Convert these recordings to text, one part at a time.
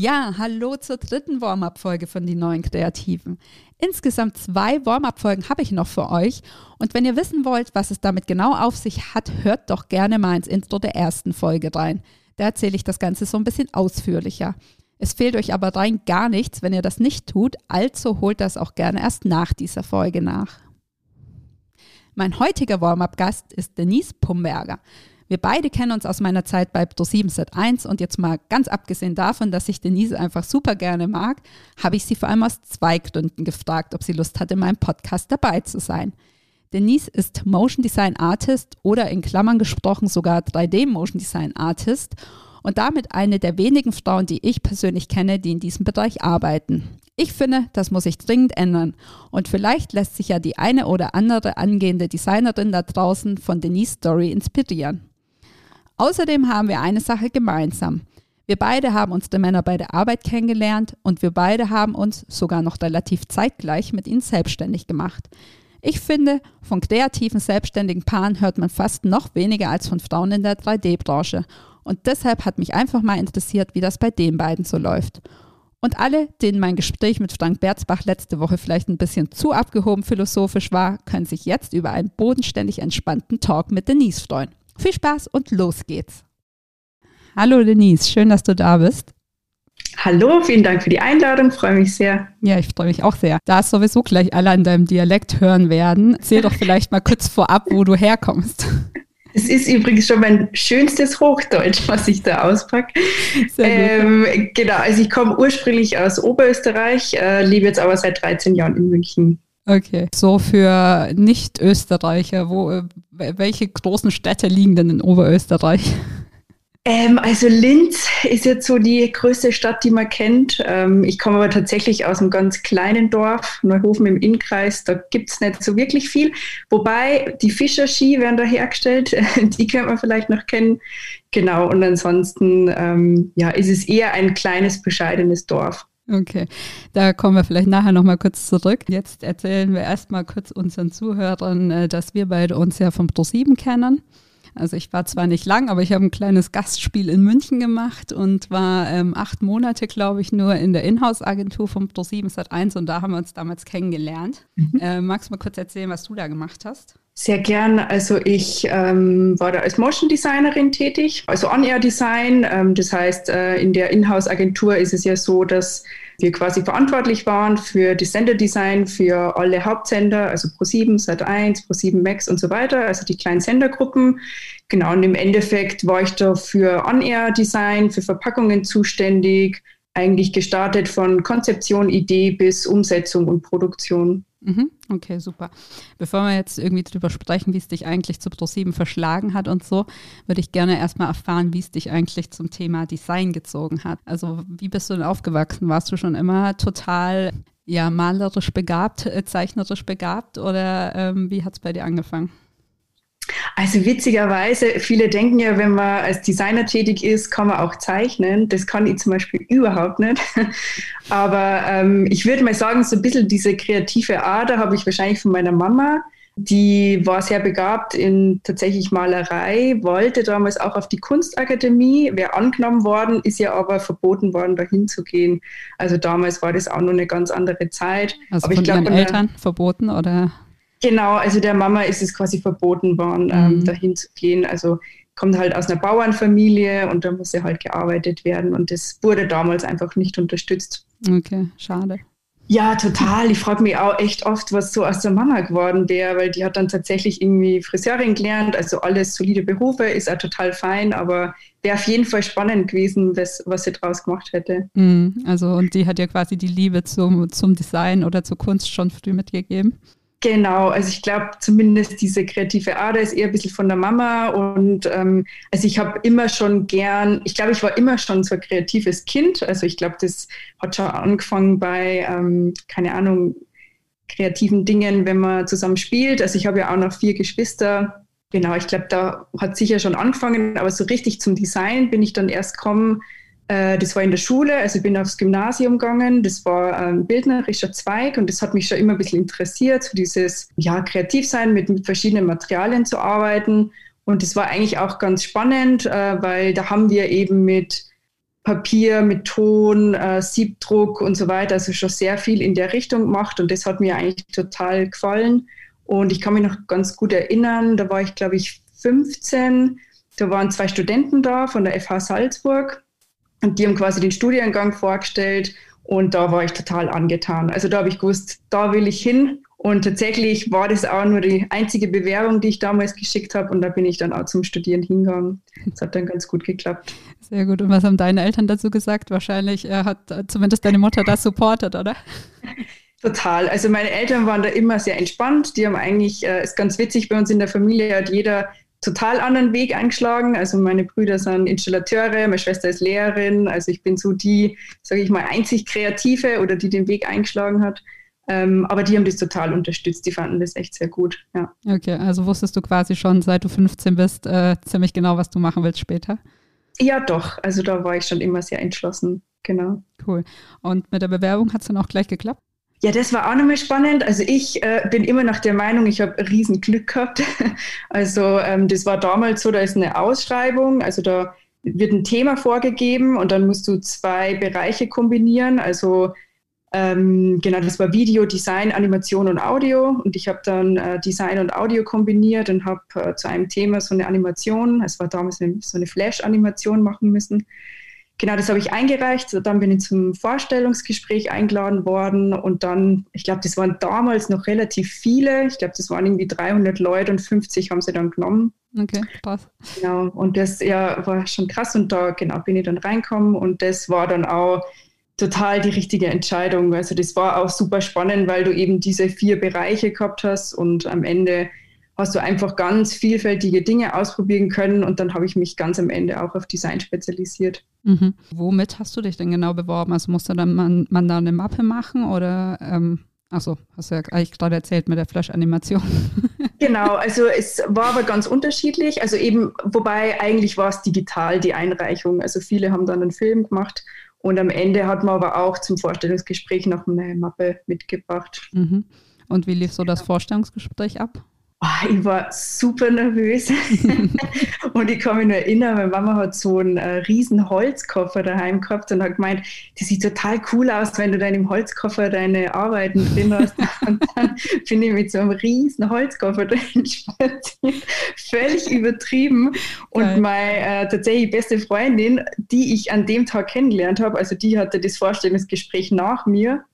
Ja, hallo zur dritten Warm-up-Folge von die neuen Kreativen. Insgesamt zwei Warm-up-Folgen habe ich noch für euch. Und wenn ihr wissen wollt, was es damit genau auf sich hat, hört doch gerne mal ins Intro der ersten Folge rein. Da erzähle ich das Ganze so ein bisschen ausführlicher. Es fehlt euch aber rein gar nichts, wenn ihr das nicht tut, also holt das auch gerne erst nach dieser Folge nach. Mein heutiger Warm-up-Gast ist Denise Pumberger. Wir beide kennen uns aus meiner Zeit bei Pro7 Sat1 und jetzt mal ganz abgesehen davon, dass ich Denise einfach super gerne mag, habe ich sie vor allem aus zwei Gründen gefragt, ob sie Lust hat, in meinem Podcast dabei zu sein. Denise ist Motion Design Artist oder in Klammern gesprochen sogar 3D Motion Design Artist und damit eine der wenigen Frauen, die ich persönlich kenne, die in diesem Bereich arbeiten. Ich finde, das muss sich dringend ändern. Und vielleicht lässt sich ja die eine oder andere angehende Designerin da draußen von Denise Story inspirieren. Außerdem haben wir eine Sache gemeinsam. Wir beide haben unsere Männer bei der Arbeit kennengelernt und wir beide haben uns sogar noch relativ zeitgleich mit ihnen selbstständig gemacht. Ich finde, von kreativen, selbstständigen Paaren hört man fast noch weniger als von Frauen in der 3D-Branche. Und deshalb hat mich einfach mal interessiert, wie das bei den beiden so läuft. Und alle, denen mein Gespräch mit Frank Berzbach letzte Woche vielleicht ein bisschen zu abgehoben philosophisch war, können sich jetzt über einen bodenständig entspannten Talk mit Denise freuen. Viel Spaß und los geht's. Hallo Denise, schön, dass du da bist. Hallo, vielen Dank für die Einladung, freue mich sehr. Ja, ich freue mich auch sehr. Da es sowieso gleich alle an deinem Dialekt hören werden, erzähl doch vielleicht mal kurz vorab, wo du herkommst. Es ist übrigens schon mein schönstes Hochdeutsch, was ich da auspacke. Ähm, genau, also ich komme ursprünglich aus Oberösterreich, äh, lebe jetzt aber seit 13 Jahren in München. Okay, so für Nicht-Österreicher, wo, welche großen Städte liegen denn in Oberösterreich? Ähm, also Linz ist jetzt so die größte Stadt, die man kennt. Ähm, ich komme aber tatsächlich aus einem ganz kleinen Dorf, Neuhofen im Innkreis. Da gibt es nicht so wirklich viel. Wobei die Fischerski werden da hergestellt. die könnte man vielleicht noch kennen. Genau, und ansonsten ähm, ja, ist es eher ein kleines, bescheidenes Dorf. Okay, da kommen wir vielleicht nachher nochmal kurz zurück. Jetzt erzählen wir erstmal kurz unseren Zuhörern, äh, dass wir beide uns ja vom Pro7 kennen. Also ich war zwar nicht lang, aber ich habe ein kleines Gastspiel in München gemacht und war ähm, acht Monate, glaube ich, nur in der Inhouse-Agentur vom Pro7 Sat1 und da haben wir uns damals kennengelernt. Mhm. Äh, magst du mal kurz erzählen, was du da gemacht hast? Sehr gern. Also ich ähm, war da als Motion Designerin tätig, also On-Air-Design. Ähm, das heißt, äh, in der Inhouse-Agentur ist es ja so, dass wir quasi verantwortlich waren für das Senderdesign für alle Hauptsender, also Pro7, Sat1, Pro7 Max und so weiter, also die kleinen Sendergruppen. Genau, und im Endeffekt war ich da für On-Air-Design, für Verpackungen zuständig, eigentlich gestartet von Konzeption, Idee bis Umsetzung und Produktion. Mhm. Okay, super. Bevor wir jetzt irgendwie drüber sprechen, wie es dich eigentlich zu Pro7 verschlagen hat und so, würde ich gerne erstmal erfahren, wie es dich eigentlich zum Thema Design gezogen hat. Also wie bist du denn aufgewachsen? Warst du schon immer total ja, malerisch begabt, äh, zeichnerisch begabt oder ähm, wie hat es bei dir angefangen? Also witzigerweise, viele denken ja, wenn man als Designer tätig ist, kann man auch zeichnen. Das kann ich zum Beispiel überhaupt nicht. Aber ähm, ich würde mal sagen, so ein bisschen diese kreative Ader habe ich wahrscheinlich von meiner Mama. Die war sehr begabt in tatsächlich Malerei, wollte damals auch auf die Kunstakademie, wäre angenommen worden, ist ja aber verboten worden, dahin zu gehen. Also damals war das auch noch eine ganz andere Zeit. Also aber von ich glaub, ihren Eltern verboten oder? Genau, also der Mama ist es quasi verboten worden, ähm, mhm. ähm, dahin zu gehen. Also kommt halt aus einer Bauernfamilie und da muss ja halt gearbeitet werden und das wurde damals einfach nicht unterstützt. Okay, schade. Ja, total. Ich frage mich auch echt oft, was so aus der Mama geworden wäre, weil die hat dann tatsächlich irgendwie Friseurin gelernt, also alles solide Berufe, ist auch total fein, aber wäre auf jeden Fall spannend gewesen, was, was sie draus gemacht hätte. Mhm, also und die hat ja quasi die Liebe zum, zum Design oder zur Kunst schon früh mitgegeben. Genau, also ich glaube zumindest diese kreative Ader ist eher ein bisschen von der Mama und ähm, also ich habe immer schon gern, ich glaube, ich war immer schon so ein kreatives Kind. Also ich glaube, das hat schon angefangen bei, ähm, keine Ahnung, kreativen Dingen, wenn man zusammen spielt. Also ich habe ja auch noch vier Geschwister. Genau, ich glaube, da hat sicher schon angefangen, aber so richtig zum Design bin ich dann erst gekommen, das war in der Schule, also ich bin aufs Gymnasium gegangen. Das war ein bildnerischer Zweig und das hat mich schon immer ein bisschen interessiert, so dieses ja, Kreativsein mit, mit verschiedenen Materialien zu arbeiten. Und das war eigentlich auch ganz spannend, äh, weil da haben wir eben mit Papier, mit Ton, äh, Siebdruck und so weiter, also schon sehr viel in der Richtung gemacht und das hat mir eigentlich total gefallen. Und ich kann mich noch ganz gut erinnern, da war ich, glaube ich, 15. Da waren zwei Studenten da von der FH Salzburg und die haben quasi den Studiengang vorgestellt und da war ich total angetan. Also da habe ich gewusst, da will ich hin. Und tatsächlich war das auch nur die einzige Bewerbung, die ich damals geschickt habe. Und da bin ich dann auch zum Studieren hingegangen. Das hat dann ganz gut geklappt. Sehr gut. Und was haben deine Eltern dazu gesagt? Wahrscheinlich äh, hat äh, zumindest deine Mutter das supportet, oder? Total. Also meine Eltern waren da immer sehr entspannt. Die haben eigentlich, äh, ist ganz witzig, bei uns in der Familie hat jeder total anderen Weg eingeschlagen. Also meine Brüder sind Installateure, meine Schwester ist Lehrerin. Also ich bin so die, sage ich mal, einzig Kreative oder die den Weg eingeschlagen hat. Ähm, aber die haben das total unterstützt. Die fanden das echt sehr gut. Ja. Okay, also wusstest du quasi schon, seit du 15 bist, äh, ziemlich genau, was du machen willst später? Ja, doch. Also da war ich schon immer sehr entschlossen. Genau. Cool. Und mit der Bewerbung hat es dann auch gleich geklappt? Ja, das war auch nochmal spannend. Also ich äh, bin immer noch der Meinung, ich habe riesen Glück gehabt. Also ähm, das war damals so, da ist eine Ausschreibung, also da wird ein Thema vorgegeben und dann musst du zwei Bereiche kombinieren. Also ähm, genau, das war Video, Design, Animation und Audio. Und ich habe dann äh, Design und Audio kombiniert und habe äh, zu einem Thema so eine Animation, es war damals eine, so eine Flash-Animation machen müssen. Genau, das habe ich eingereicht. Dann bin ich zum Vorstellungsgespräch eingeladen worden und dann, ich glaube, das waren damals noch relativ viele. Ich glaube, das waren irgendwie 300 Leute und 50 haben sie dann genommen. Okay, krass. Genau, und das ja, war schon krass und da genau bin ich dann reinkommen und das war dann auch total die richtige Entscheidung. Also das war auch super spannend, weil du eben diese vier Bereiche gehabt hast und am Ende hast du einfach ganz vielfältige Dinge ausprobieren können und dann habe ich mich ganz am Ende auch auf Design spezialisiert. Mhm. Womit hast du dich denn genau beworben? Also musste dann man, man da eine Mappe machen oder ähm, achso, hast du ja eigentlich gerade erzählt mit der Flash-Animation. genau, also es war aber ganz unterschiedlich. Also eben, wobei eigentlich war es digital die Einreichung. Also viele haben dann einen Film gemacht und am Ende hat man aber auch zum Vorstellungsgespräch noch eine Mappe mitgebracht. Mhm. Und wie lief so das Vorstellungsgespräch ab? Oh, ich war super nervös und ich kann mich nur erinnern, meine Mama hat so einen äh, riesen Holzkoffer daheim gehabt und hat gemeint, das sieht total cool aus, wenn du da in dem Holzkoffer deine Arbeiten drin hast. und dann bin ich mit so einem riesen Holzkoffer drin spaziert, völlig übertrieben. Und Geil. meine äh, tatsächlich beste Freundin, die ich an dem Tag kennengelernt habe, also die hatte das Vorstellungsgespräch nach mir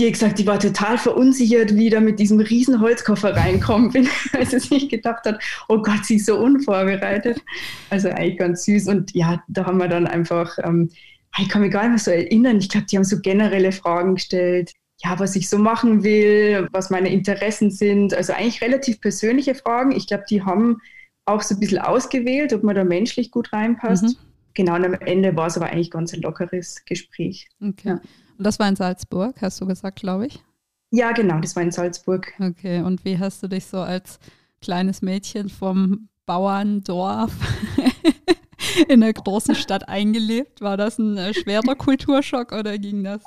die hat gesagt, die war total verunsichert, wie da mit diesem riesen Holzkoffer reinkommen bin, weil sie sich gedacht hat, oh Gott, sie ist so unvorbereitet. Also eigentlich ganz süß. Und ja, da haben wir dann einfach, ähm, ich kann mich gar nicht mehr so erinnern, ich glaube, die haben so generelle Fragen gestellt. Ja, was ich so machen will, was meine Interessen sind. Also eigentlich relativ persönliche Fragen. Ich glaube, die haben auch so ein bisschen ausgewählt, ob man da menschlich gut reinpasst. Mhm. Genau, und am Ende war es aber eigentlich ganz ein lockeres Gespräch. Okay. Ja. Und das war in Salzburg, hast du gesagt, glaube ich? Ja, genau, das war in Salzburg. Okay, und wie hast du dich so als kleines Mädchen vom Bauerndorf in der großen Stadt eingelebt? War das ein äh, schwerer Kulturschock oder ging das?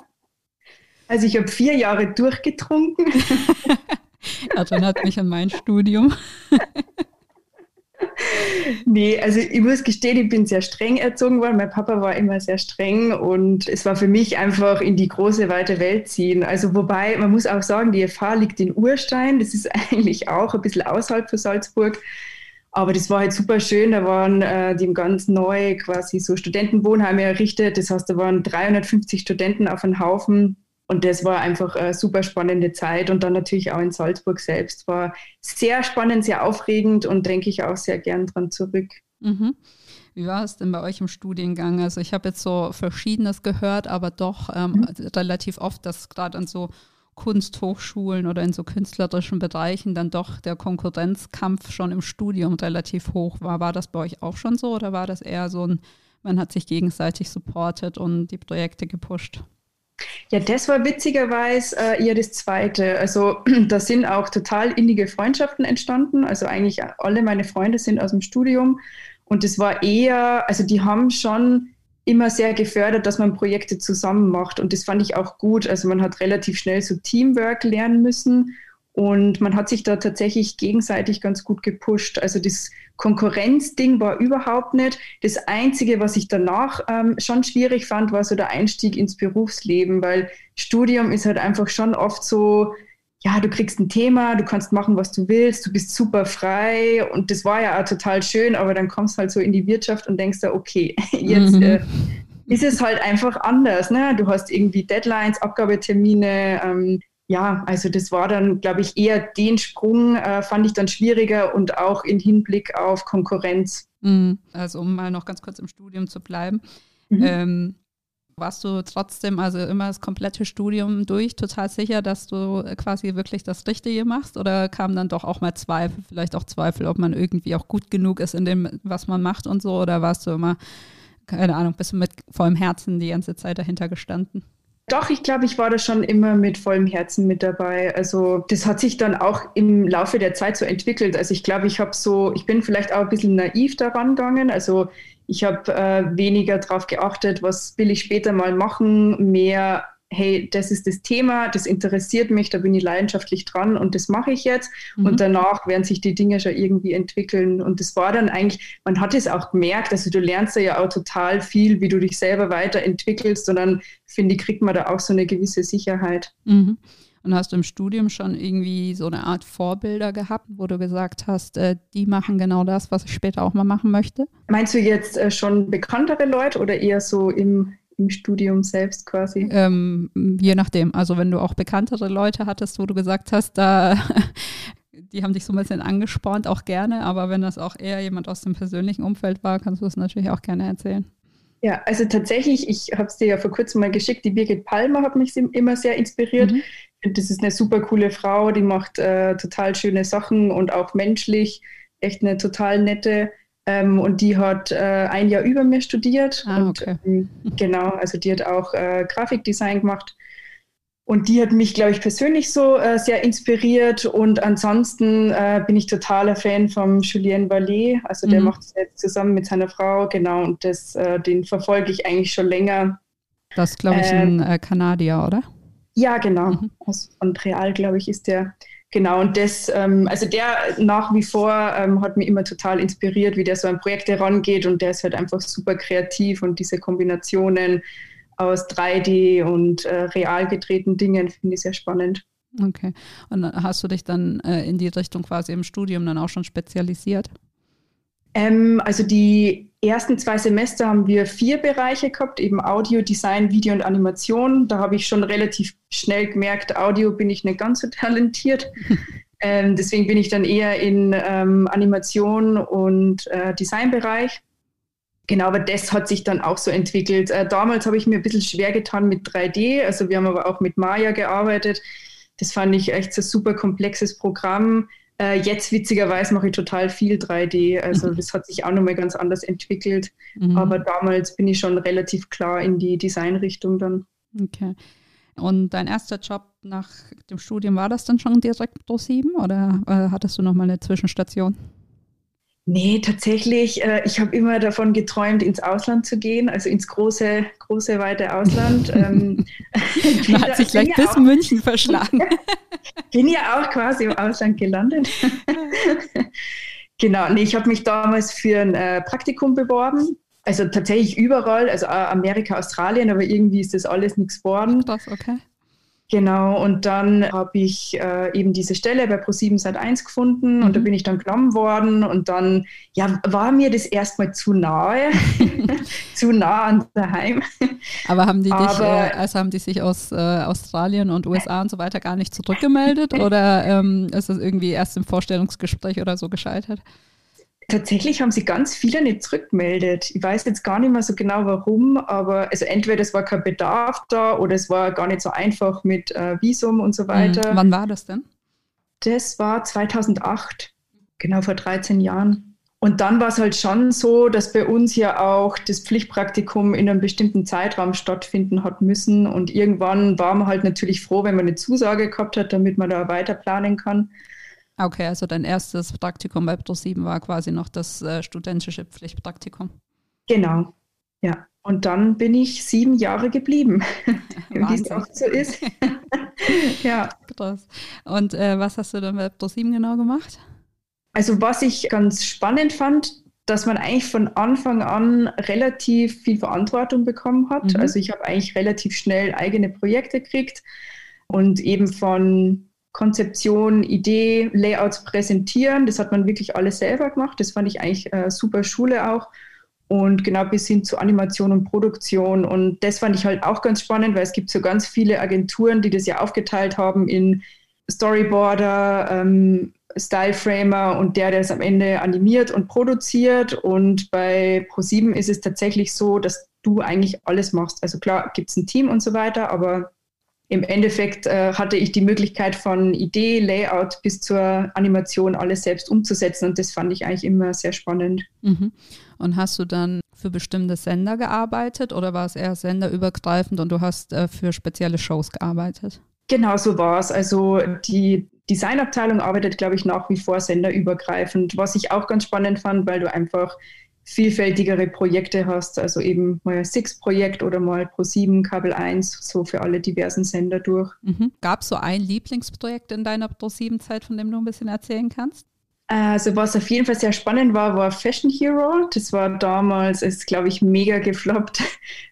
Also ich habe vier Jahre durchgetrunken. ja, dann hat mich an mein Studium. nee, also ich muss gestehen, ich bin sehr streng erzogen worden. Mein Papa war immer sehr streng und es war für mich einfach in die große, weite Welt ziehen. Also wobei, man muss auch sagen, die FH liegt in Urstein. Das ist eigentlich auch ein bisschen außerhalb von Salzburg. Aber das war halt super schön. Da waren äh, die ganz neu quasi so Studentenwohnheime errichtet. Das heißt, da waren 350 Studenten auf einem Haufen und das war einfach eine super spannende Zeit. Und dann natürlich auch in Salzburg selbst war sehr spannend, sehr aufregend und denke ich auch sehr gern dran zurück. Mhm. Wie war es denn bei euch im Studiengang? Also ich habe jetzt so Verschiedenes gehört, aber doch ähm, mhm. relativ oft, dass gerade an so Kunsthochschulen oder in so künstlerischen Bereichen dann doch der Konkurrenzkampf schon im Studium relativ hoch war. War das bei euch auch schon so oder war das eher so ein, man hat sich gegenseitig supportet und die Projekte gepusht? Ja, das war witzigerweise äh, eher das Zweite. Also da sind auch total innige Freundschaften entstanden. Also eigentlich alle meine Freunde sind aus dem Studium. Und es war eher, also die haben schon immer sehr gefördert, dass man Projekte zusammen macht. Und das fand ich auch gut. Also man hat relativ schnell so Teamwork lernen müssen. Und man hat sich da tatsächlich gegenseitig ganz gut gepusht. Also das Konkurrenzding war überhaupt nicht. Das Einzige, was ich danach ähm, schon schwierig fand, war so der Einstieg ins Berufsleben, weil Studium ist halt einfach schon oft so, ja, du kriegst ein Thema, du kannst machen, was du willst, du bist super frei und das war ja auch total schön, aber dann kommst halt so in die Wirtschaft und denkst da, okay, jetzt mhm. äh, ist es halt einfach anders. Ne? Du hast irgendwie Deadlines, Abgabetermine. Ähm, ja, also das war dann, glaube ich, eher den Sprung, äh, fand ich dann schwieriger und auch im Hinblick auf Konkurrenz. Mhm. Also um mal noch ganz kurz im Studium zu bleiben. Mhm. Ähm, warst du trotzdem also immer das komplette Studium durch total sicher, dass du quasi wirklich das Richtige machst? Oder kamen dann doch auch mal Zweifel, vielleicht auch Zweifel, ob man irgendwie auch gut genug ist in dem, was man macht und so? Oder warst du immer, keine Ahnung, bist du mit vollem Herzen die ganze Zeit dahinter gestanden? Doch, ich glaube, ich war da schon immer mit vollem Herzen mit dabei. Also das hat sich dann auch im Laufe der Zeit so entwickelt. Also ich glaube, ich habe so, ich bin vielleicht auch ein bisschen naiv daran gegangen. Also ich habe äh, weniger darauf geachtet, was will ich später mal machen, mehr hey, das ist das Thema, das interessiert mich, da bin ich leidenschaftlich dran und das mache ich jetzt. Mhm. Und danach werden sich die Dinge schon irgendwie entwickeln. Und das war dann eigentlich, man hat es auch gemerkt, also du lernst ja auch total viel, wie du dich selber weiterentwickelst. Und dann, finde ich, kriegt man da auch so eine gewisse Sicherheit. Mhm. Und hast du im Studium schon irgendwie so eine Art Vorbilder gehabt, wo du gesagt hast, äh, die machen genau das, was ich später auch mal machen möchte? Meinst du jetzt äh, schon bekanntere Leute oder eher so im im Studium selbst quasi? Ähm, je nachdem. Also wenn du auch bekanntere Leute hattest, wo du gesagt hast, da die haben dich so ein bisschen angespornt, auch gerne. Aber wenn das auch eher jemand aus dem persönlichen Umfeld war, kannst du es natürlich auch gerne erzählen. Ja, also tatsächlich, ich habe es dir ja vor kurzem mal geschickt, die Birgit Palmer hat mich immer sehr inspiriert. Mhm. Das ist eine super coole Frau, die macht äh, total schöne Sachen und auch menschlich echt eine total nette. Ähm, und die hat äh, ein Jahr über mir studiert. Ah, und, okay. ähm, genau, also die hat auch äh, Grafikdesign gemacht. Und die hat mich, glaube ich, persönlich so äh, sehr inspiriert. Und ansonsten äh, bin ich totaler Fan von Julien Vallée. Also der mhm. macht es jetzt zusammen mit seiner Frau, genau. Und das, äh, den verfolge ich eigentlich schon länger. Das ist, glaube ich, ein ähm, äh, Kanadier, oder? Ja, genau. Mhm. Aus Montreal, glaube ich, ist der. Genau, und das, ähm, also der nach wie vor ähm, hat mich immer total inspiriert, wie der so an Projekte rangeht und der ist halt einfach super kreativ und diese Kombinationen aus 3D und äh, real gedrehten Dingen finde ich sehr spannend. Okay. Und hast du dich dann äh, in die Richtung quasi im Studium dann auch schon spezialisiert? Ähm, also die ersten zwei Semester haben wir vier Bereiche gehabt, eben Audio, Design, Video und Animation. Da habe ich schon relativ schnell gemerkt, Audio bin ich nicht ganz so talentiert. ähm, deswegen bin ich dann eher in ähm, Animation und äh, Designbereich. Genau, aber das hat sich dann auch so entwickelt. Äh, damals habe ich mir ein bisschen schwer getan mit 3D. Also wir haben aber auch mit Maya gearbeitet. Das fand ich echt ein super komplexes Programm. Äh, jetzt witzigerweise mache ich total viel 3D. Also mhm. das hat sich auch nochmal ganz anders entwickelt. Mhm. Aber damals bin ich schon relativ klar in die Designrichtung dann. Okay. Und dein erster Job nach dem Studium war das dann schon direkt Pro 7 oder äh, hattest du nochmal eine Zwischenstation? Nee, tatsächlich. Äh, ich habe immer davon geträumt, ins Ausland zu gehen, also ins große, große, weite Ausland. ähm, hat sich gleich bis München verschlagen. bin ja auch quasi im Ausland gelandet. genau, nee, ich habe mich damals für ein äh, Praktikum beworben. Also tatsächlich überall, also Amerika, Australien, aber irgendwie ist das alles nichts geworden. Das, okay. Genau, und dann habe ich äh, eben diese Stelle bei Pro7 Sat 1 gefunden mhm. und da mhm. bin ich dann genommen worden und dann ja, war mir das erstmal zu nahe, zu nah an daheim. Aber haben die dich, Aber, äh, also haben die sich aus äh, Australien und USA und so weiter gar nicht zurückgemeldet oder ähm, ist das irgendwie erst im Vorstellungsgespräch oder so gescheitert? Tatsächlich haben sie ganz viele nicht zurückgemeldet. Ich weiß jetzt gar nicht mehr so genau warum, aber also entweder es war kein Bedarf da oder es war gar nicht so einfach mit äh, Visum und so weiter. Mhm. Wann war das denn? Das war 2008, genau vor 13 Jahren. Und dann war es halt schon so, dass bei uns ja auch das Pflichtpraktikum in einem bestimmten Zeitraum stattfinden hat müssen. Und irgendwann war man halt natürlich froh, wenn man eine Zusage gehabt hat, damit man da weiter planen kann. Okay, also dein erstes Praktikum bei Pro7 war quasi noch das äh, studentische Pflichtpraktikum. Genau, ja. Und dann bin ich sieben Jahre geblieben, wie es auch so ist. ja. Krass. Und äh, was hast du dann bei Pro7 genau gemacht? Also was ich ganz spannend fand, dass man eigentlich von Anfang an relativ viel Verantwortung bekommen hat. Mhm. Also ich habe eigentlich relativ schnell eigene Projekte gekriegt und eben von Konzeption, Idee, Layouts präsentieren. Das hat man wirklich alles selber gemacht. Das fand ich eigentlich äh, super Schule auch. Und genau bis hin zu Animation und Produktion. Und das fand ich halt auch ganz spannend, weil es gibt so ganz viele Agenturen, die das ja aufgeteilt haben in Storyboarder, ähm, Styleframer und der, der es am Ende animiert und produziert. Und bei ProSieben ist es tatsächlich so, dass du eigentlich alles machst. Also klar gibt es ein Team und so weiter, aber im Endeffekt äh, hatte ich die Möglichkeit von Idee, Layout bis zur Animation alles selbst umzusetzen und das fand ich eigentlich immer sehr spannend. Mhm. Und hast du dann für bestimmte Sender gearbeitet oder war es eher senderübergreifend und du hast äh, für spezielle Shows gearbeitet? Genau so war es. Also die Designabteilung arbeitet, glaube ich, nach wie vor senderübergreifend, was ich auch ganz spannend fand, weil du einfach vielfältigere Projekte hast, also eben mal Six-Projekt oder mal Pro7, Kabel 1, so für alle diversen Sender durch. Mhm. Gab es so ein Lieblingsprojekt in deiner Pro7-Zeit, von dem du ein bisschen erzählen kannst? Also was auf jeden Fall sehr spannend war, war Fashion Hero. Das war damals, ist glaube ich mega gefloppt.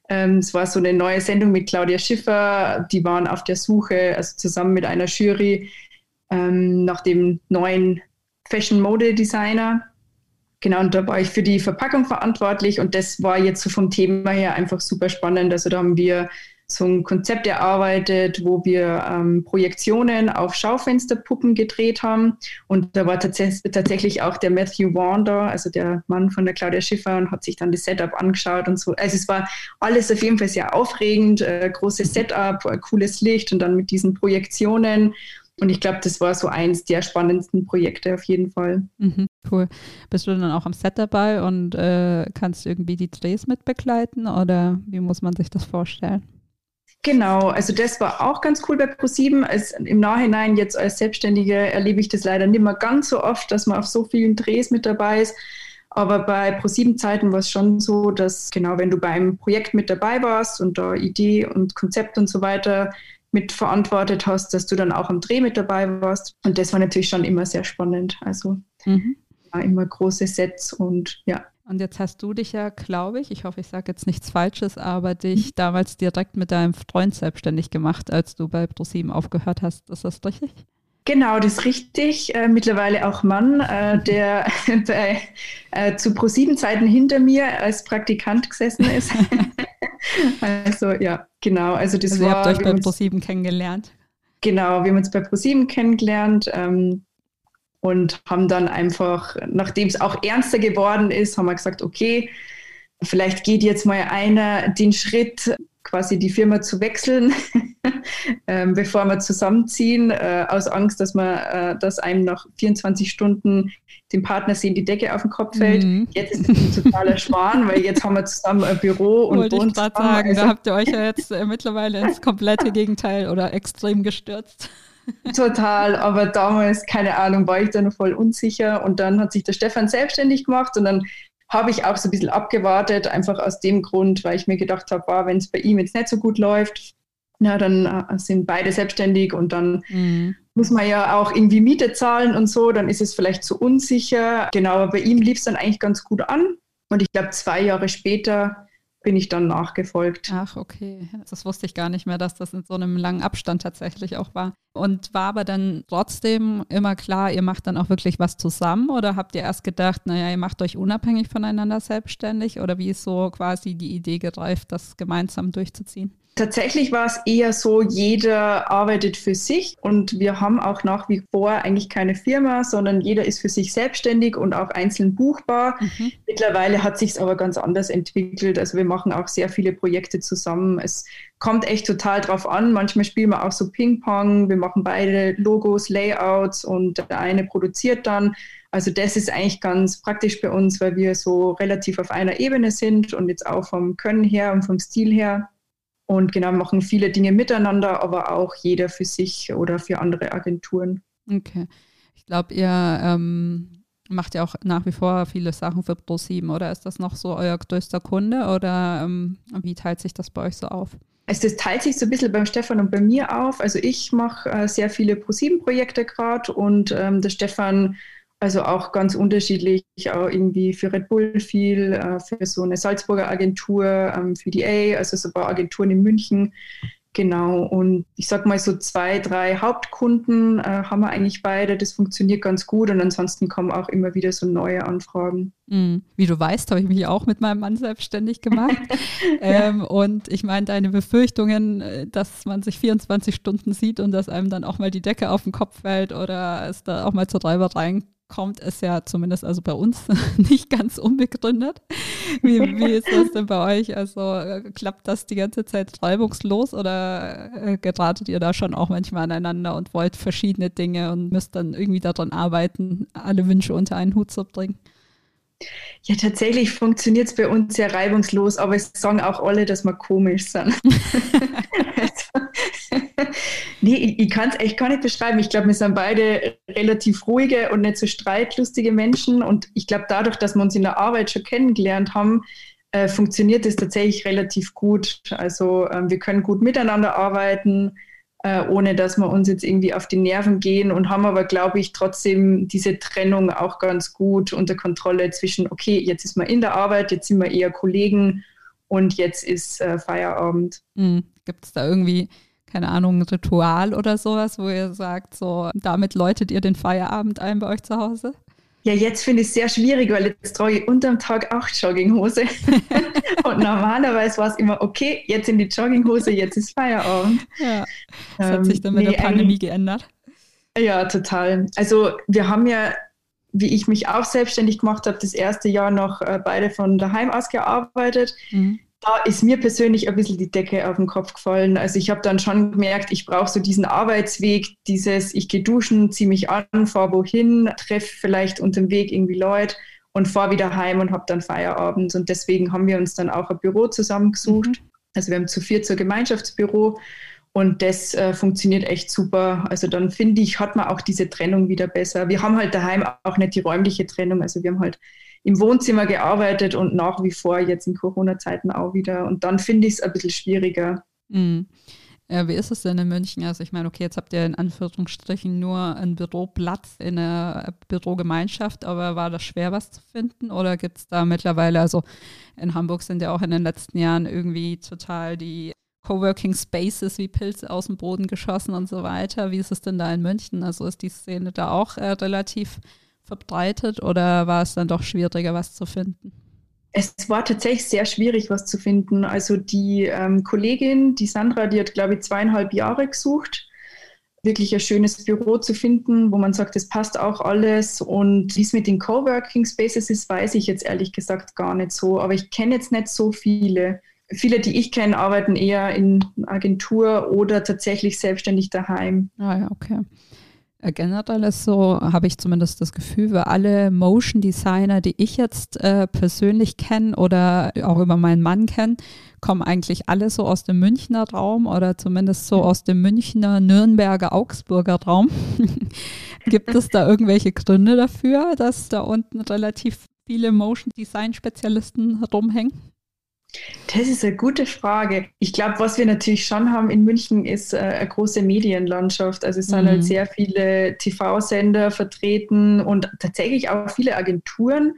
Ähm, es war so eine neue Sendung mit Claudia Schiffer. Die waren auf der Suche, also zusammen mit einer Jury, ähm, nach dem neuen Fashion-Mode-Designer. Genau, und da war ich für die Verpackung verantwortlich und das war jetzt so vom Thema her einfach super spannend. Also da haben wir so ein Konzept erarbeitet, wo wir ähm, Projektionen auf Schaufensterpuppen gedreht haben. Und da war tats tatsächlich auch der Matthew Vaughn da, also der Mann von der Claudia Schiffer, und hat sich dann das Setup angeschaut und so. Also es war alles auf jeden Fall sehr aufregend, äh, großes Setup, äh, cooles Licht und dann mit diesen Projektionen. Und ich glaube, das war so eins der spannendsten Projekte auf jeden Fall. Mhm, cool. Bist du dann auch am Set dabei und äh, kannst irgendwie die Drehs mit begleiten oder wie muss man sich das vorstellen? Genau, also das war auch ganz cool bei ProSieben. Im Nachhinein jetzt als Selbstständige erlebe ich das leider nicht mehr ganz so oft, dass man auf so vielen Drehs mit dabei ist. Aber bei ProSieben-Zeiten war es schon so, dass genau, wenn du beim Projekt mit dabei warst und da Idee und Konzept und so weiter mitverantwortet hast, dass du dann auch am Dreh mit dabei warst. Und das war natürlich schon immer sehr spannend. Also mhm. immer große Sets und ja. Und jetzt hast du dich ja, glaube ich, ich hoffe, ich sage jetzt nichts Falsches, aber dich mhm. damals direkt mit deinem Freund selbstständig gemacht, als du bei ProSieben aufgehört hast. Ist das richtig? Genau, das ist richtig. Äh, mittlerweile auch Mann, äh, der bei, äh, zu ProSieben-Zeiten hinter mir als Praktikant gesessen ist. also ja, genau. Also das also war. Ihr habt euch bei ProSieben kennengelernt. Genau, wir haben uns bei ProSieben kennengelernt ähm, und haben dann einfach, nachdem es auch ernster geworden ist, haben wir gesagt, okay, vielleicht geht jetzt mal einer den Schritt, quasi die Firma zu wechseln, ähm, bevor wir zusammenziehen, äh, aus Angst, dass man, äh, dass einem nach 24 Stunden dem Partner sehen die Decke auf den Kopf fällt. Mhm. Jetzt ist es ein totaler Schwan, weil jetzt haben wir zusammen ein Büro und Wollte ich gerade sagen, also, da habt ihr euch ja jetzt äh, mittlerweile ins komplette Gegenteil oder extrem gestürzt. Total, aber damals, keine Ahnung, war ich da noch voll unsicher und dann hat sich der Stefan selbstständig gemacht und dann habe ich auch so ein bisschen abgewartet, einfach aus dem Grund, weil ich mir gedacht habe, wow, wenn es bei ihm jetzt nicht so gut läuft, na, dann äh, sind beide selbstständig und dann mhm. muss man ja auch irgendwie Miete zahlen und so, dann ist es vielleicht zu unsicher. Genau, aber bei ihm lief es dann eigentlich ganz gut an. Und ich glaube, zwei Jahre später bin ich dann nachgefolgt. Ach, okay. Das wusste ich gar nicht mehr, dass das in so einem langen Abstand tatsächlich auch war. Und war aber dann trotzdem immer klar, ihr macht dann auch wirklich was zusammen oder habt ihr erst gedacht, naja, ihr macht euch unabhängig voneinander selbstständig oder wie ist so quasi die Idee gereift, das gemeinsam durchzuziehen? Tatsächlich war es eher so, jeder arbeitet für sich und wir haben auch nach wie vor eigentlich keine Firma, sondern jeder ist für sich selbstständig und auch einzeln buchbar. Mhm. Mittlerweile hat sich es aber ganz anders entwickelt. Also wir machen auch sehr viele Projekte zusammen. Es kommt echt total drauf an. Manchmal spielen wir auch so Ping-Pong. Wir machen beide Logos, Layouts und der eine produziert dann. Also das ist eigentlich ganz praktisch bei uns, weil wir so relativ auf einer Ebene sind und jetzt auch vom Können her und vom Stil her. Und genau, machen viele Dinge miteinander, aber auch jeder für sich oder für andere Agenturen. Okay. Ich glaube, ihr ähm, macht ja auch nach wie vor viele Sachen für Pro7, oder ist das noch so euer größter Kunde oder ähm, wie teilt sich das bei euch so auf? Also das teilt sich so ein bisschen beim Stefan und bei mir auf. Also ich mache äh, sehr viele Pro7-Projekte gerade und ähm, der Stefan also auch ganz unterschiedlich, auch irgendwie für Red Bull viel, äh, für so eine Salzburger Agentur, ähm, für die A, also so ein paar Agenturen in München. Genau, und ich sag mal so zwei, drei Hauptkunden äh, haben wir eigentlich beide. Das funktioniert ganz gut und ansonsten kommen auch immer wieder so neue Anfragen. Mhm. Wie du weißt, habe ich mich auch mit meinem Mann selbstständig gemacht. ähm, und ich meine, deine Befürchtungen, äh, dass man sich 24 Stunden sieht und dass einem dann auch mal die Decke auf den Kopf fällt oder es da auch mal zur Treibereien kommt, ist ja zumindest also bei uns nicht ganz unbegründet. Wie, wie ist das denn bei euch? Also äh, klappt das die ganze Zeit reibungslos oder äh, geratet ihr da schon auch manchmal aneinander und wollt verschiedene Dinge und müsst dann irgendwie daran arbeiten, alle Wünsche unter einen Hut zu bringen? Ja, tatsächlich funktioniert es bei uns sehr reibungslos, aber es sagen auch alle, dass wir komisch sind. nee, ich, ich kann es echt gar nicht beschreiben. Ich glaube, wir sind beide relativ ruhige und nicht so streitlustige Menschen. Und ich glaube, dadurch, dass wir uns in der Arbeit schon kennengelernt haben, äh, funktioniert es tatsächlich relativ gut. Also ähm, wir können gut miteinander arbeiten äh, ohne dass wir uns jetzt irgendwie auf die Nerven gehen und haben aber, glaube ich, trotzdem diese Trennung auch ganz gut unter Kontrolle zwischen, okay, jetzt ist man in der Arbeit, jetzt sind wir eher Kollegen und jetzt ist äh, Feierabend. Mhm. Gibt es da irgendwie, keine Ahnung, ein Ritual oder sowas, wo ihr sagt, so damit läutet ihr den Feierabend ein bei euch zu Hause? Ja, jetzt finde ich es sehr schwierig, weil jetzt trage ich unterm Tag auch Jogginghose. und normalerweise war es immer, okay, jetzt in die Jogginghose, jetzt ist Feierabend. Ja, das ähm, hat sich dann mit nee, der Pandemie geändert. Ja, total. Also wir haben ja, wie ich mich auch selbstständig gemacht habe, das erste Jahr noch äh, beide von daheim aus gearbeitet. Mhm da ist mir persönlich ein bisschen die Decke auf den Kopf gefallen. Also ich habe dann schon gemerkt, ich brauche so diesen Arbeitsweg, dieses, ich gehe duschen, ziehe mich an, fahre wohin, treffe vielleicht unter dem Weg irgendwie Leute und fahre wieder heim und habe dann Feierabend. Und deswegen haben wir uns dann auch ein Büro zusammengesucht. Mhm. Also wir haben zu vier zur Gemeinschaftsbüro und das äh, funktioniert echt super. Also dann finde ich, hat man auch diese Trennung wieder besser. Wir haben halt daheim auch nicht die räumliche Trennung. Also wir haben halt im Wohnzimmer gearbeitet und nach wie vor jetzt in Corona-Zeiten auch wieder. Und dann finde ich es ein bisschen schwieriger. Mhm. Ja, wie ist es denn in München? Also ich meine, okay, jetzt habt ihr in Anführungsstrichen nur einen Büroplatz in einer Bürogemeinschaft, aber war das schwer, was zu finden? Oder gibt es da mittlerweile, also in Hamburg sind ja auch in den letzten Jahren irgendwie total die Coworking Spaces wie Pilze aus dem Boden geschossen und so weiter. Wie ist es denn da in München? Also ist die Szene da auch äh, relativ verbreitet oder war es dann doch schwieriger, was zu finden? Es war tatsächlich sehr schwierig, was zu finden. Also die ähm, Kollegin, die Sandra, die hat, glaube ich, zweieinhalb Jahre gesucht, wirklich ein schönes Büro zu finden, wo man sagt, es passt auch alles. Und wie es mit den Coworking Spaces ist, weiß ich jetzt ehrlich gesagt gar nicht so. Aber ich kenne jetzt nicht so viele. Viele, die ich kenne, arbeiten eher in Agentur oder tatsächlich selbstständig daheim. Ah ja, okay. Generell ist so, habe ich zumindest das Gefühl, für alle Motion Designer, die ich jetzt äh, persönlich kenne oder auch über meinen Mann kenne, kommen eigentlich alle so aus dem Münchner Raum oder zumindest so aus dem Münchner, Nürnberger, Augsburger Raum. Gibt es da irgendwelche Gründe dafür, dass da unten relativ viele Motion Design Spezialisten rumhängen? Das ist eine gute Frage. Ich glaube, was wir natürlich schon haben in München ist äh, eine große Medienlandschaft. Also es sind halt mhm. halt sehr viele TV-Sender vertreten und tatsächlich auch viele Agenturen.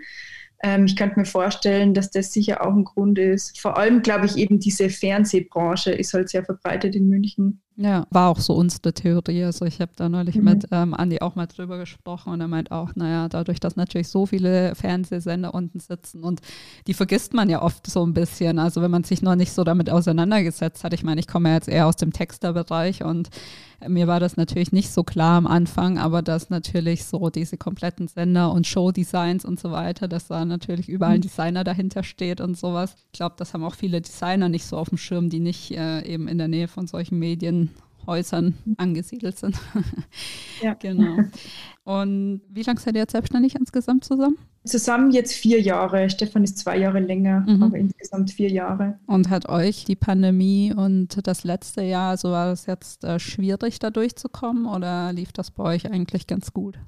Ähm, ich könnte mir vorstellen, dass das sicher auch ein Grund ist. Vor allem, glaube ich, eben diese Fernsehbranche ist halt sehr verbreitet in München. Ja, war auch so unsere Theorie. Also ich habe da neulich mhm. mit ähm, Andi auch mal drüber gesprochen und er meint auch, naja, dadurch, dass natürlich so viele Fernsehsender unten sitzen und die vergisst man ja oft so ein bisschen. Also wenn man sich noch nicht so damit auseinandergesetzt hat. Ich meine, ich komme ja jetzt eher aus dem Texterbereich und mir war das natürlich nicht so klar am Anfang, aber dass natürlich so diese kompletten Sender und Showdesigns und so weiter, dass da natürlich überall ein mhm. Designer dahinter steht und sowas. Ich glaube, das haben auch viele Designer nicht so auf dem Schirm, die nicht äh, eben in der Nähe von solchen Medienhäusern mhm. angesiedelt sind. ja. Genau. Und wie lange seid ihr jetzt selbstständig insgesamt zusammen? Zusammen jetzt vier Jahre. Stefan ist zwei Jahre länger, mhm. aber insgesamt vier Jahre. Und hat euch die Pandemie und das letzte Jahr, also war das jetzt äh, schwierig, da durchzukommen oder lief das bei euch eigentlich ganz gut?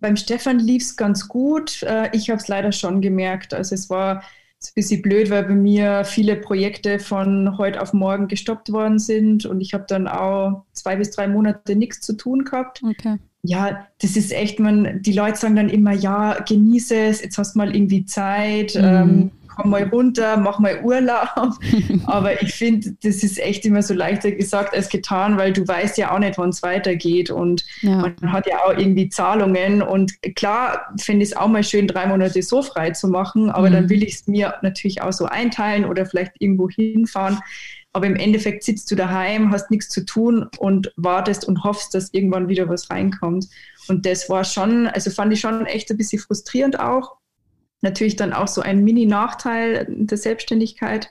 Beim Stefan lief es ganz gut. Äh, ich habe es leider schon gemerkt. Also es war ein bisschen blöd, weil bei mir viele Projekte von heute auf morgen gestoppt worden sind und ich habe dann auch zwei bis drei Monate nichts zu tun gehabt. Okay ja, das ist echt, man, die Leute sagen dann immer, ja, genieße es, jetzt hast du mal irgendwie Zeit, mhm. ähm, komm mal runter, mach mal Urlaub. Aber ich finde, das ist echt immer so leichter gesagt als getan, weil du weißt ja auch nicht, wann es weitergeht. Und ja. man hat ja auch irgendwie Zahlungen. Und klar finde ich es auch mal schön, drei Monate so frei zu machen, aber mhm. dann will ich es mir natürlich auch so einteilen oder vielleicht irgendwo hinfahren. Aber im Endeffekt sitzt du daheim, hast nichts zu tun und wartest und hoffst, dass irgendwann wieder was reinkommt. Und das war schon, also fand ich schon echt ein bisschen frustrierend auch. Natürlich dann auch so ein Mini-Nachteil der Selbstständigkeit.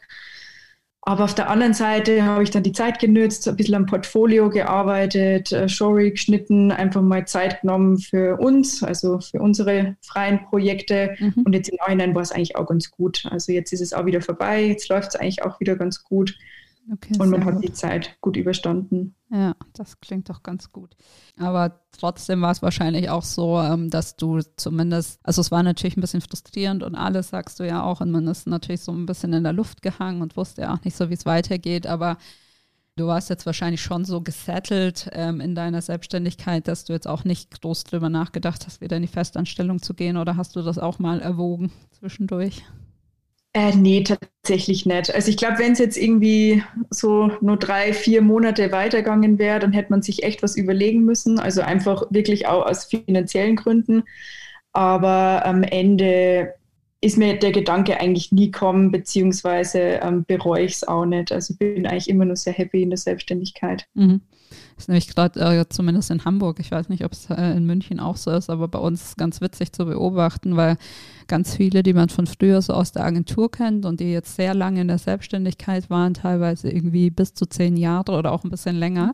Aber auf der anderen Seite habe ich dann die Zeit genützt, ein bisschen am Portfolio gearbeitet, äh, Showreel geschnitten, einfach mal Zeit genommen für uns, also für unsere freien Projekte. Mhm. Und jetzt im Nachhinein war es eigentlich auch ganz gut. Also jetzt ist es auch wieder vorbei, jetzt läuft es eigentlich auch wieder ganz gut. Okay, und man hat gut. die Zeit gut überstanden. Ja, das klingt doch ganz gut. Aber trotzdem war es wahrscheinlich auch so, ähm, dass du zumindest, also es war natürlich ein bisschen frustrierend und alles sagst du ja auch und man ist natürlich so ein bisschen in der Luft gehangen und wusste ja auch nicht so, wie es weitergeht, aber Du warst jetzt wahrscheinlich schon so gesettelt ähm, in deiner Selbstständigkeit, dass du jetzt auch nicht groß drüber nachgedacht hast, wieder in die Festanstellung zu gehen oder hast du das auch mal erwogen zwischendurch? Äh, nee, tatsächlich nicht. Also ich glaube, wenn es jetzt irgendwie so nur drei, vier Monate weitergegangen wäre, dann hätte man sich echt was überlegen müssen. Also einfach wirklich auch aus finanziellen Gründen. Aber am Ende ist mir der Gedanke eigentlich nie gekommen, beziehungsweise ähm, bereue ich es auch nicht. Also bin eigentlich immer nur sehr happy in der Selbstständigkeit. Mhm. Das ist nämlich gerade äh, zumindest in Hamburg, ich weiß nicht, ob es äh, in München auch so ist, aber bei uns ist es ganz witzig zu beobachten, weil ganz viele, die man von früher so aus der Agentur kennt und die jetzt sehr lange in der Selbstständigkeit waren, teilweise irgendwie bis zu zehn Jahre oder auch ein bisschen länger,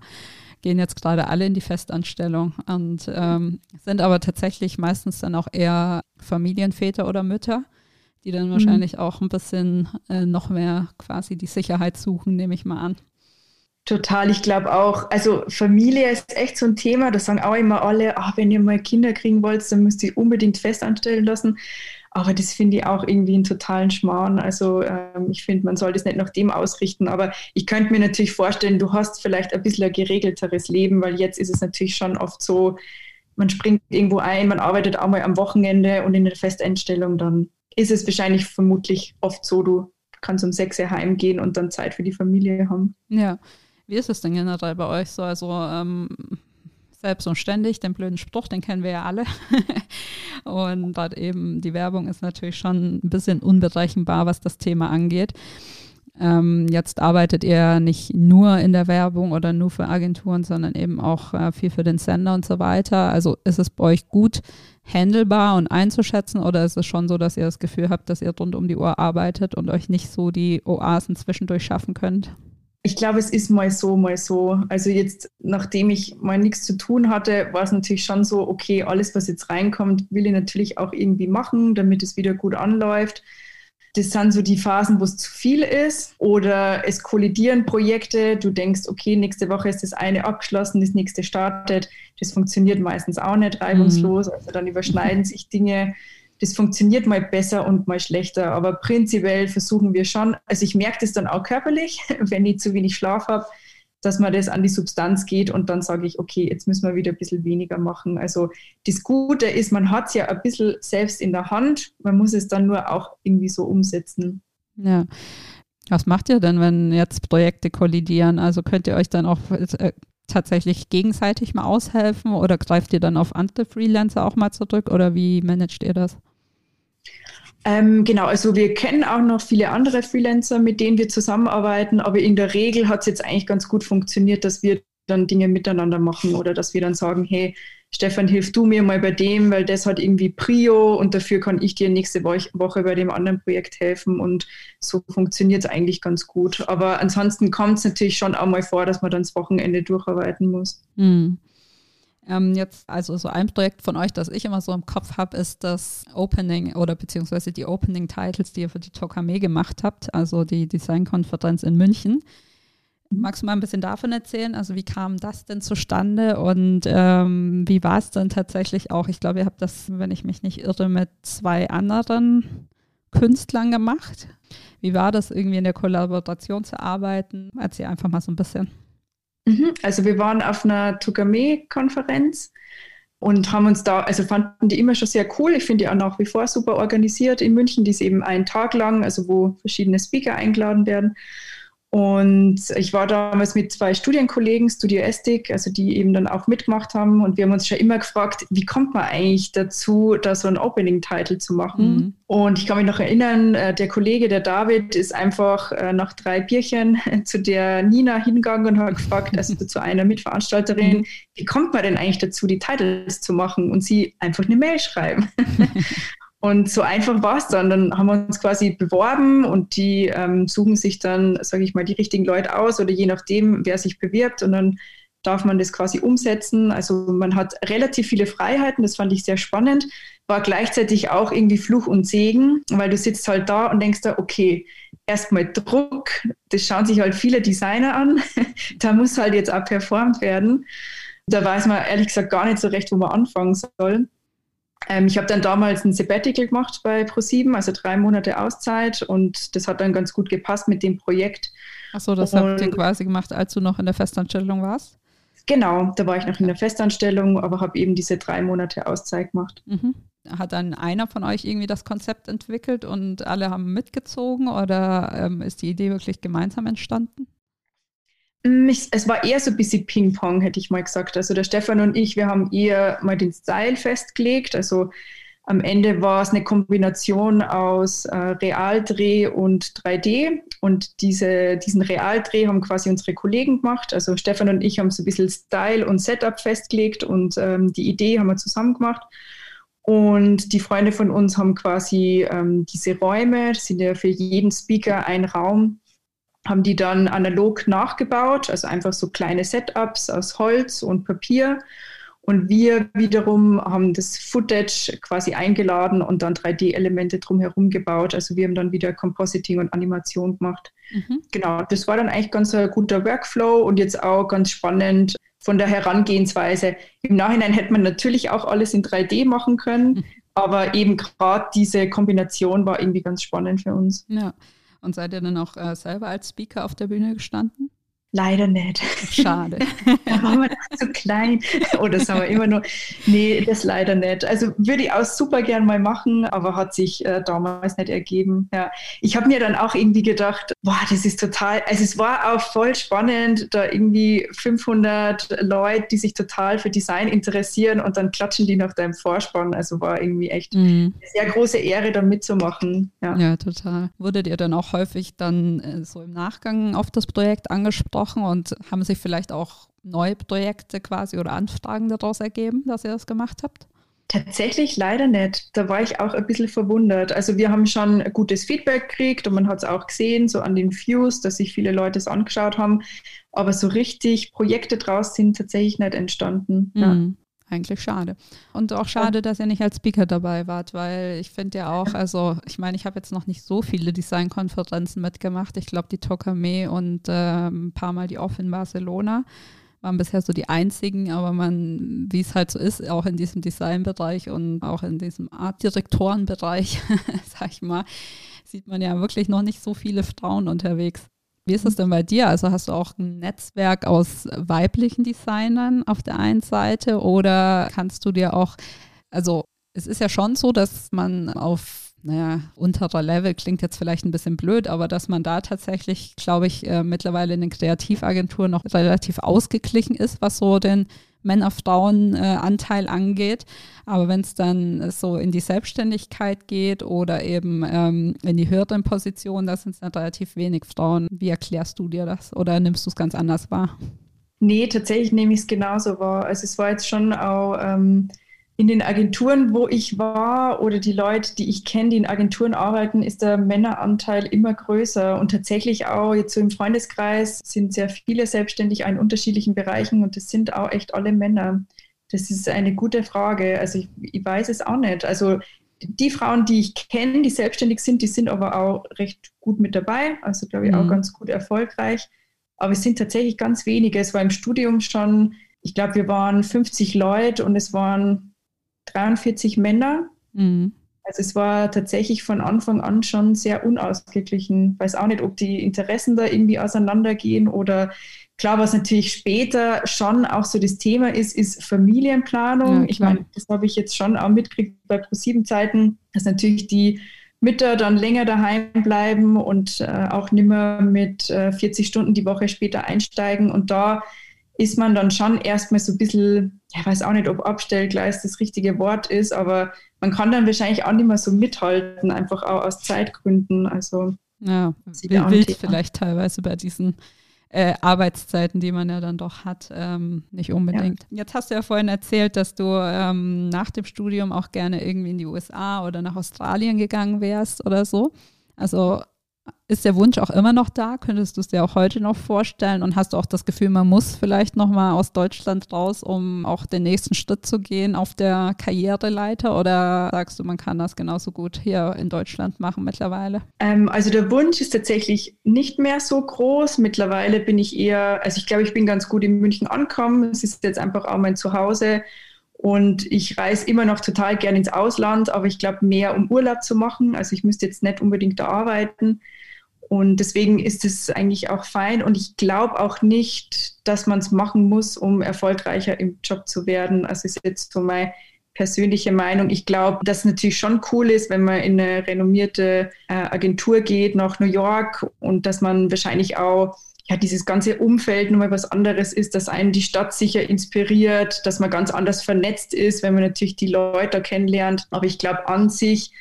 gehen jetzt gerade alle in die Festanstellung und ähm, sind aber tatsächlich meistens dann auch eher Familienväter oder Mütter die dann mhm. wahrscheinlich mhm. auch ein bisschen äh, noch mehr quasi die Sicherheit suchen, nehme ich mal an. Total, ich glaube auch, also Familie ist echt so ein Thema, das sagen auch immer alle, ach, wenn ihr mal Kinder kriegen wollt, dann müsst ihr unbedingt festanstellen lassen. Aber das finde ich auch irgendwie einen totalen Schmarrn. Also ähm, ich finde, man soll das nicht nach dem ausrichten. Aber ich könnte mir natürlich vorstellen, du hast vielleicht ein bisschen ein geregelteres Leben, weil jetzt ist es natürlich schon oft so, man springt irgendwo ein, man arbeitet auch mal am Wochenende und in der Festeinstellung, dann ist es wahrscheinlich vermutlich oft so, du kannst um sechs Uhr heimgehen und dann Zeit für die Familie haben. Ja. Wie ist es denn generell bei euch so? Also ähm, selbst und ständig, den blöden Spruch, den kennen wir ja alle. und gerade eben die Werbung ist natürlich schon ein bisschen unberechenbar, was das Thema angeht. Ähm, jetzt arbeitet ihr nicht nur in der Werbung oder nur für Agenturen, sondern eben auch äh, viel für den Sender und so weiter. Also ist es bei euch gut handelbar und einzuschätzen oder ist es schon so, dass ihr das Gefühl habt, dass ihr rund um die Uhr arbeitet und euch nicht so die Oasen zwischendurch schaffen könnt? Ich glaube, es ist mal so, mal so. Also jetzt, nachdem ich mal nichts zu tun hatte, war es natürlich schon so, okay, alles, was jetzt reinkommt, will ich natürlich auch irgendwie machen, damit es wieder gut anläuft. Das sind so die Phasen, wo es zu viel ist oder es kollidieren Projekte. Du denkst, okay, nächste Woche ist das eine abgeschlossen, das nächste startet. Das funktioniert meistens auch nicht reibungslos. Mhm. Also dann überschneiden sich Dinge das funktioniert mal besser und mal schlechter. Aber prinzipiell versuchen wir schon, also ich merke das dann auch körperlich, wenn ich zu wenig Schlaf habe, dass man das an die Substanz geht und dann sage ich, okay, jetzt müssen wir wieder ein bisschen weniger machen. Also das Gute ist, man hat es ja ein bisschen selbst in der Hand, man muss es dann nur auch irgendwie so umsetzen. Ja. Was macht ihr denn, wenn jetzt Projekte kollidieren? Also könnt ihr euch dann auch äh, tatsächlich gegenseitig mal aushelfen oder greift ihr dann auf andere Freelancer auch mal zurück oder wie managt ihr das? Ähm, genau, also wir kennen auch noch viele andere Freelancer, mit denen wir zusammenarbeiten, aber in der Regel hat es jetzt eigentlich ganz gut funktioniert, dass wir dann Dinge miteinander machen oder dass wir dann sagen, hey, Stefan, hilf du mir mal bei dem, weil das hat irgendwie Prio und dafür kann ich dir nächste Woche bei dem anderen Projekt helfen und so funktioniert es eigentlich ganz gut. Aber ansonsten kommt es natürlich schon auch mal vor, dass man dann das Wochenende durcharbeiten muss. Mhm. Ähm, jetzt, also so ein Projekt von euch, das ich immer so im Kopf habe, ist das Opening oder beziehungsweise die Opening Titles, die ihr für die Tokame gemacht habt, also die Designkonferenz in München. Magst du mal ein bisschen davon erzählen? Also wie kam das denn zustande und ähm, wie war es dann tatsächlich auch? Ich glaube, ihr habt das, wenn ich mich nicht irre, mit zwei anderen Künstlern gemacht. Wie war das irgendwie in der Kollaboration zu arbeiten? Erzähl einfach mal so ein bisschen. Mhm. Also wir waren auf einer Tugame-Konferenz und haben uns da, also fanden die immer schon sehr cool. Ich finde die auch nach wie vor super organisiert in München. Die ist eben einen Tag lang, also wo verschiedene Speaker eingeladen werden. Und ich war damals mit zwei Studienkollegen, Studio Estik, also die eben dann auch mitgemacht haben. Und wir haben uns schon immer gefragt, wie kommt man eigentlich dazu, da so ein Opening-Title zu machen? Mhm. Und ich kann mich noch erinnern, äh, der Kollege, der David, ist einfach äh, nach drei Bierchen zu der Nina hingegangen und hat gefragt, also zu einer Mitveranstalterin, mhm. wie kommt man denn eigentlich dazu, die Titles zu machen? Und sie einfach eine Mail schreiben. Und so einfach war es dann. Dann haben wir uns quasi beworben und die ähm, suchen sich dann, sage ich mal, die richtigen Leute aus oder je nachdem, wer sich bewirbt. Und dann darf man das quasi umsetzen. Also man hat relativ viele Freiheiten, das fand ich sehr spannend. War gleichzeitig auch irgendwie Fluch und Segen, weil du sitzt halt da und denkst da, okay, erstmal Druck, das schauen sich halt viele Designer an. da muss halt jetzt auch performt werden. Da weiß man ehrlich gesagt gar nicht so recht, wo man anfangen soll. Ähm, ich habe dann damals ein Sabbatical gemacht bei ProSieben, also drei Monate Auszeit und das hat dann ganz gut gepasst mit dem Projekt. Achso, das und, habt ihr quasi gemacht, als du noch in der Festanstellung warst? Genau, da war ich noch in der Festanstellung, aber habe eben diese drei Monate Auszeit gemacht. Mhm. Hat dann einer von euch irgendwie das Konzept entwickelt und alle haben mitgezogen oder ähm, ist die Idee wirklich gemeinsam entstanden? Mm, es war eher so ein bisschen Ping-Pong, hätte ich mal gesagt. Also der Stefan und ich, wir haben eher mal den Style festgelegt. Also am Ende war es eine Kombination aus äh, Realdreh und 3D. Und diese, diesen Realdreh haben quasi unsere Kollegen gemacht. Also Stefan und ich haben so ein bisschen Style und Setup festgelegt und ähm, die Idee haben wir zusammen gemacht. Und die Freunde von uns haben quasi ähm, diese Räume, das sind ja für jeden Speaker ein Raum, haben die dann analog nachgebaut, also einfach so kleine Setups aus Holz und Papier. Und wir wiederum haben das Footage quasi eingeladen und dann 3D-Elemente drumherum gebaut. Also wir haben dann wieder Compositing und Animation gemacht. Mhm. Genau, das war dann eigentlich ganz ein guter Workflow und jetzt auch ganz spannend von der Herangehensweise. Im Nachhinein hätte man natürlich auch alles in 3D machen können, mhm. aber eben gerade diese Kombination war irgendwie ganz spannend für uns. Ja. Und seid ihr dann auch äh, selber als Speaker auf der Bühne gestanden? Leider nicht. Schade. da waren wir zu klein. Oder sagen wir immer nur, nee, das leider nicht. Also würde ich auch super gern mal machen, aber hat sich äh, damals nicht ergeben. Ja. Ich habe mir dann auch irgendwie gedacht, boah, das ist total, also es war auch voll spannend, da irgendwie 500 Leute, die sich total für Design interessieren und dann klatschen die nach deinem Vorspann. Also war irgendwie echt mhm. eine sehr große Ehre, da mitzumachen. Ja. ja, total. Wurdet ihr dann auch häufig dann äh, so im Nachgang auf das Projekt angesprochen? Gesprochen und haben sich vielleicht auch neue Projekte quasi oder Anfragen daraus ergeben, dass ihr das gemacht habt? Tatsächlich leider nicht. Da war ich auch ein bisschen verwundert. Also wir haben schon gutes Feedback gekriegt und man hat es auch gesehen, so an den Views, dass sich viele Leute es angeschaut haben. Aber so richtig Projekte draus sind tatsächlich nicht entstanden. Mhm. Eigentlich schade. Und auch schade, dass ihr nicht als Speaker dabei wart, weil ich finde ja auch, also ich meine, ich habe jetzt noch nicht so viele Designkonferenzen mitgemacht. Ich glaube, die Tokame und äh, ein paar Mal die Off in Barcelona waren bisher so die einzigen, aber man, wie es halt so ist, auch in diesem Designbereich und auch in diesem Artdirektorenbereich, sag ich mal, sieht man ja wirklich noch nicht so viele Frauen unterwegs. Wie ist es denn bei dir? Also hast du auch ein Netzwerk aus weiblichen Designern auf der einen Seite oder kannst du dir auch, also es ist ja schon so, dass man auf naja, unterer Level klingt jetzt vielleicht ein bisschen blöd, aber dass man da tatsächlich, glaube ich, äh, mittlerweile in den Kreativagenturen noch relativ ausgeglichen ist, was so den Männer-Frauen-Anteil äh, angeht. Aber wenn es dann so in die Selbstständigkeit geht oder eben ähm, in die höheren Positionen, da sind es dann relativ wenig Frauen. Wie erklärst du dir das oder nimmst du es ganz anders wahr? Nee, tatsächlich nehme ich es genauso wahr. Also es war jetzt schon auch ähm, in den Agenturen, wo ich war oder die Leute, die ich kenne, die in Agenturen arbeiten, ist der Männeranteil immer größer. Und tatsächlich auch jetzt so im Freundeskreis sind sehr viele selbstständig in unterschiedlichen Bereichen und das sind auch echt alle Männer. Das ist eine gute Frage. Also ich, ich weiß es auch nicht. Also die Frauen, die ich kenne, die selbstständig sind, die sind aber auch recht gut mit dabei. Also glaube ich auch mhm. ganz gut erfolgreich. Aber es sind tatsächlich ganz wenige. Es war im Studium schon, ich glaube, wir waren 50 Leute und es waren 43 Männer. Mhm. Also es war tatsächlich von Anfang an schon sehr unausgeglichen. Ich weiß auch nicht, ob die Interessen da irgendwie auseinandergehen oder klar, was natürlich später schon auch so das Thema ist, ist Familienplanung. Ja, ich meine, das habe ich jetzt schon auch mitgekriegt bei ProSieben-Zeiten, dass natürlich die Mütter dann länger daheim bleiben und äh, auch nimmer mit äh, 40 Stunden die Woche später einsteigen. Und da ist man dann schon erstmal so ein bisschen, ich weiß auch nicht, ob Abstellgleis das richtige Wort ist, aber man kann dann wahrscheinlich auch nicht mehr so mithalten, einfach auch aus Zeitgründen. Also ja, wild vielleicht teilweise bei diesen äh, Arbeitszeiten, die man ja dann doch hat, ähm, nicht unbedingt. Ja. Jetzt hast du ja vorhin erzählt, dass du ähm, nach dem Studium auch gerne irgendwie in die USA oder nach Australien gegangen wärst oder so. Also ist der Wunsch auch immer noch da? Könntest du es dir auch heute noch vorstellen? Und hast du auch das Gefühl, man muss vielleicht nochmal aus Deutschland raus, um auch den nächsten Schritt zu gehen auf der Karriereleiter? Oder sagst du, man kann das genauso gut hier in Deutschland machen mittlerweile? Ähm, also der Wunsch ist tatsächlich nicht mehr so groß. Mittlerweile bin ich eher, also ich glaube, ich bin ganz gut in München angekommen. Es ist jetzt einfach auch mein Zuhause. Und ich reise immer noch total gern ins Ausland, aber ich glaube mehr, um Urlaub zu machen. Also ich müsste jetzt nicht unbedingt da arbeiten. Und deswegen ist es eigentlich auch fein. Und ich glaube auch nicht, dass man es machen muss, um erfolgreicher im Job zu werden. Also ist jetzt so meine persönliche Meinung. Ich glaube, dass es natürlich schon cool ist, wenn man in eine renommierte äh, Agentur geht nach New York und dass man wahrscheinlich auch ja, dieses ganze Umfeld nochmal was anderes ist, dass einen die Stadt sicher inspiriert, dass man ganz anders vernetzt ist, wenn man natürlich die Leute kennenlernt. Aber ich glaube an sich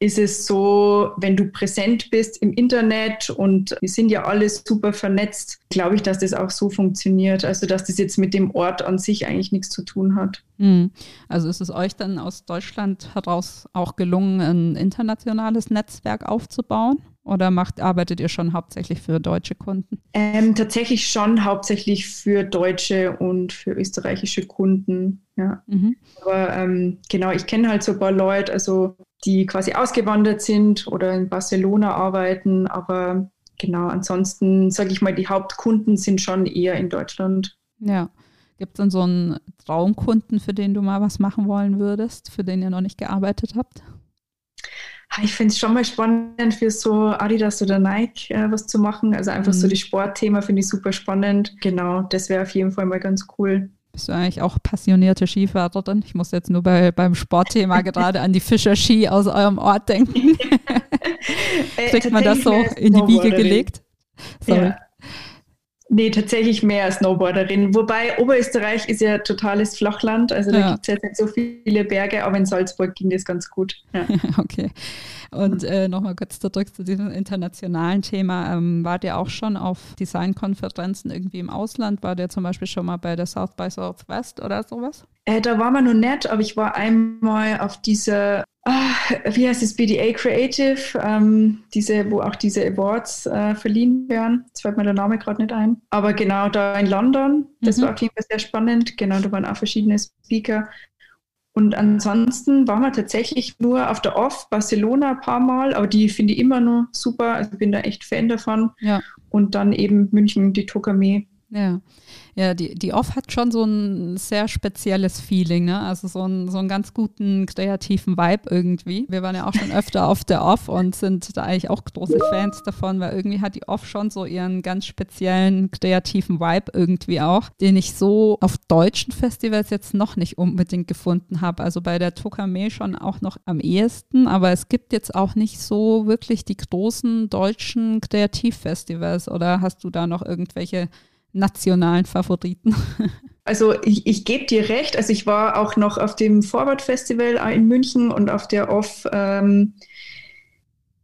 ist es so, wenn du präsent bist im Internet und wir sind ja alle super vernetzt, glaube ich, dass das auch so funktioniert. Also, dass das jetzt mit dem Ort an sich eigentlich nichts zu tun hat. Hm. Also ist es euch dann aus Deutschland heraus auch gelungen, ein internationales Netzwerk aufzubauen? Oder macht, arbeitet ihr schon hauptsächlich für deutsche Kunden? Ähm, tatsächlich schon hauptsächlich für deutsche und für österreichische Kunden. Ja. Mhm. Aber ähm, genau, ich kenne halt so ein paar Leute, also die quasi ausgewandert sind oder in Barcelona arbeiten. Aber genau, ansonsten sage ich mal, die Hauptkunden sind schon eher in Deutschland. Ja. Gibt es denn so einen Traumkunden, für den du mal was machen wollen würdest, für den ihr noch nicht gearbeitet habt? Ich finde es schon mal spannend, für so Adidas oder Nike äh, was zu machen. Also einfach mhm. so das Sportthema finde ich super spannend. Genau, das wäre auf jeden Fall mal ganz cool. Bist du eigentlich auch passionierte Skifahrerin? Ich muss jetzt nur bei, beim Sportthema gerade an die Fischer-Ski aus eurem Ort denken. Äh, Kriegt man das so in die Wiege gelegt? Sorry. Ja. Nee, tatsächlich mehr als Snowboarderin. Wobei Oberösterreich ist ja totales Flachland, also da ja. gibt es jetzt nicht so viele Berge, aber in Salzburg ging das ganz gut. Ja. okay. Und äh, nochmal kurz zurück zu diesem internationalen Thema. Ähm, wart ihr auch schon auf Designkonferenzen irgendwie im Ausland? War der zum Beispiel schon mal bei der South by Southwest oder sowas? Äh, da war man noch nett, aber ich war einmal auf dieser Ah, wie heißt es, BDA Creative, ähm, diese, wo auch diese Awards äh, verliehen werden. Jetzt fällt mir der Name gerade nicht ein. Aber genau da in London, das mhm. war auf jeden Fall sehr spannend. Genau, da waren auch verschiedene Speaker. Und ansonsten waren wir tatsächlich nur auf der Off Barcelona ein paar Mal, aber die finde ich immer noch super. Also bin da echt Fan davon. Ja. Und dann eben München, die Tokame. Ja. Ja, die, die Off hat schon so ein sehr spezielles Feeling, ne? Also so, ein, so einen ganz guten kreativen Vibe irgendwie. Wir waren ja auch schon öfter auf der Off und sind da eigentlich auch große Fans davon, weil irgendwie hat die Off schon so ihren ganz speziellen kreativen Vibe irgendwie auch, den ich so auf deutschen Festivals jetzt noch nicht unbedingt gefunden habe. Also bei der Tokame schon auch noch am ehesten, aber es gibt jetzt auch nicht so wirklich die großen deutschen Kreativfestivals oder hast du da noch irgendwelche nationalen Favoriten? Also ich, ich gebe dir recht. Also ich war auch noch auf dem Forward Festival in München und auf der Off, ähm,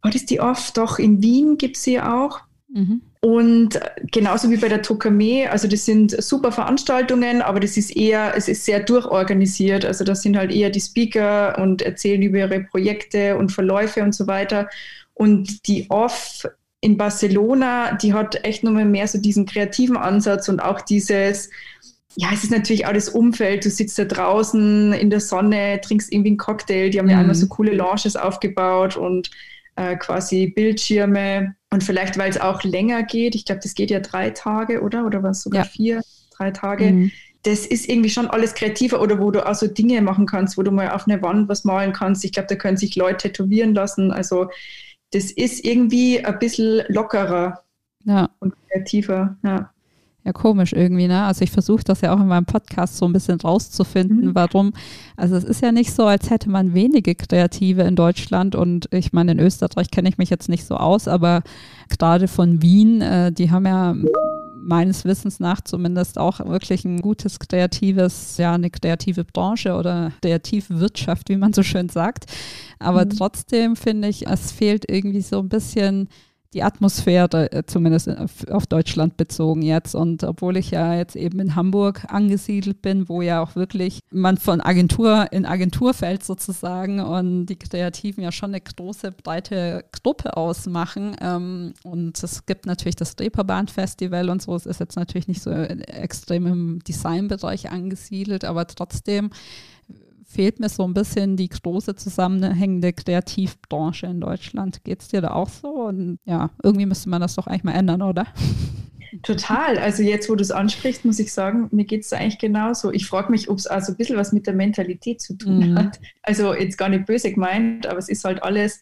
was ist die Off? Doch, in Wien gibt es sie auch. Mhm. Und genauso wie bei der Tokame, also das sind super Veranstaltungen, aber das ist eher, es ist sehr durchorganisiert. Also das sind halt eher die Speaker und erzählen über ihre Projekte und Verläufe und so weiter. Und die Off in Barcelona, die hat echt nochmal mehr so diesen kreativen Ansatz und auch dieses, ja, es ist natürlich auch das Umfeld. Du sitzt da draußen in der Sonne, trinkst irgendwie einen Cocktail. Die haben mhm. ja einmal so coole Lounges aufgebaut und äh, quasi Bildschirme. Und vielleicht, weil es auch länger geht, ich glaube, das geht ja drei Tage, oder? Oder was sogar ja. vier, drei Tage. Mhm. Das ist irgendwie schon alles kreativer oder wo du auch so Dinge machen kannst, wo du mal auf eine Wand was malen kannst. Ich glaube, da können sich Leute tätowieren lassen. Also das ist irgendwie ein bisschen lockerer ja. und kreativer. Ja. Ja, komisch irgendwie, ne? Also ich versuche das ja auch in meinem Podcast so ein bisschen rauszufinden, mhm. warum. Also es ist ja nicht so, als hätte man wenige Kreative in Deutschland und ich meine, in Österreich kenne ich mich jetzt nicht so aus, aber gerade von Wien, äh, die haben ja meines Wissens nach zumindest auch wirklich ein gutes kreatives, ja, eine kreative Branche oder Kreativwirtschaft, wie man so schön sagt. Aber mhm. trotzdem finde ich, es fehlt irgendwie so ein bisschen die Atmosphäre, äh, zumindest auf Deutschland bezogen jetzt. Und obwohl ich ja jetzt eben in Hamburg angesiedelt bin, wo ja auch wirklich man von Agentur in Agentur fällt sozusagen und die Kreativen ja schon eine große, breite Gruppe ausmachen. Ähm, und es gibt natürlich das Reeperbahn-Festival und so. Es ist jetzt natürlich nicht so extrem im Designbereich angesiedelt, aber trotzdem fehlt mir so ein bisschen die große zusammenhängende Kreativbranche in Deutschland. Geht es dir da auch so? Und ja, irgendwie müsste man das doch eigentlich mal ändern, oder? Total. Also jetzt, wo du es ansprichst, muss ich sagen, mir geht es eigentlich genauso. Ich frage mich, ob es also ein bisschen was mit der Mentalität zu tun mhm. hat. Also jetzt gar nicht böse gemeint, aber es ist halt alles,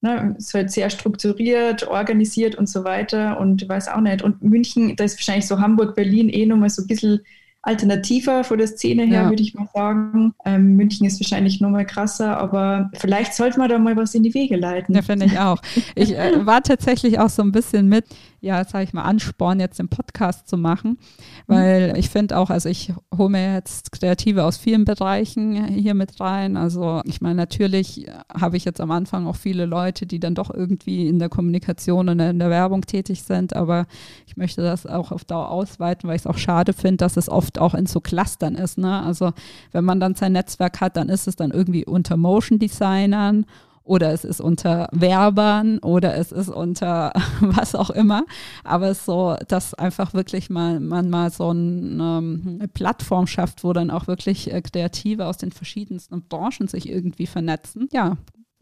ne, es ist halt sehr strukturiert, organisiert und so weiter und weiß auch nicht. Und München, da ist wahrscheinlich so Hamburg, Berlin eh nochmal so ein bisschen alternativer von der Szene her, ja. würde ich mal sagen. Ähm, München ist wahrscheinlich noch mal krasser, aber vielleicht sollte man da mal was in die Wege leiten. Ja, finde ich auch. Ich äh, war tatsächlich auch so ein bisschen mit, ja, sage ich mal, Ansporn, jetzt den Podcast zu machen, weil mhm. ich finde auch, also ich hole mir jetzt Kreative aus vielen Bereichen hier mit rein. Also ich meine, natürlich habe ich jetzt am Anfang auch viele Leute, die dann doch irgendwie in der Kommunikation und in der Werbung tätig sind, aber ich möchte das auch auf Dauer ausweiten, weil ich es auch schade finde, dass es oft auch in so Clustern ist. Ne? Also wenn man dann sein Netzwerk hat, dann ist es dann irgendwie unter Motion Designern oder es ist unter Werbern oder es ist unter was auch immer. Aber es ist so, dass einfach wirklich mal man mal so ähm, eine Plattform schafft, wo dann auch wirklich äh, Kreative aus den verschiedensten Branchen sich irgendwie vernetzen. Ja,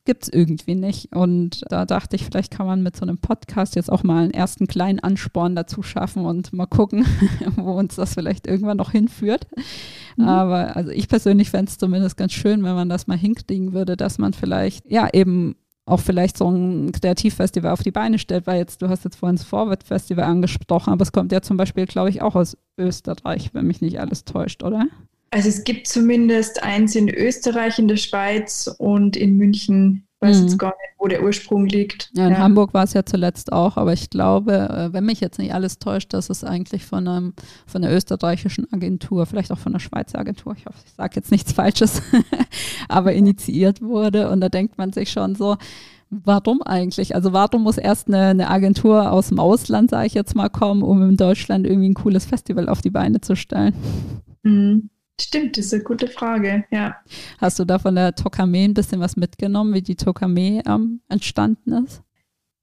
gibt es irgendwie nicht. Und da dachte ich, vielleicht kann man mit so einem Podcast jetzt auch mal einen ersten kleinen Ansporn dazu schaffen und mal gucken, wo uns das vielleicht irgendwann noch hinführt. Mhm. Aber also ich persönlich fände es zumindest ganz schön, wenn man das mal hinkriegen würde, dass man vielleicht, ja, eben auch vielleicht so ein Kreativfestival auf die Beine stellt, weil jetzt, du hast jetzt vorhin das Forward Festival angesprochen, aber es kommt ja zum Beispiel, glaube ich, auch aus Österreich, wenn mich nicht alles täuscht, oder? Also es gibt zumindest eins in Österreich, in der Schweiz und in München. Ich weiß mhm. jetzt gar nicht, wo der Ursprung liegt. Ja, in ja. Hamburg war es ja zuletzt auch, aber ich glaube, äh, wenn mich jetzt nicht alles täuscht, dass es eigentlich von, einem, von einer österreichischen Agentur, vielleicht auch von einer Schweizer Agentur, ich hoffe, ich sage jetzt nichts Falsches, aber initiiert wurde. Und da denkt man sich schon so, Warum eigentlich? Also warum muss erst eine, eine Agentur aus dem Ausland, sage ich jetzt mal, kommen, um in Deutschland irgendwie ein cooles Festival auf die Beine zu stellen? Mhm. Stimmt, das ist eine gute Frage, ja. Hast du da von der Tokame ein bisschen was mitgenommen, wie die Tokame ähm, entstanden ist?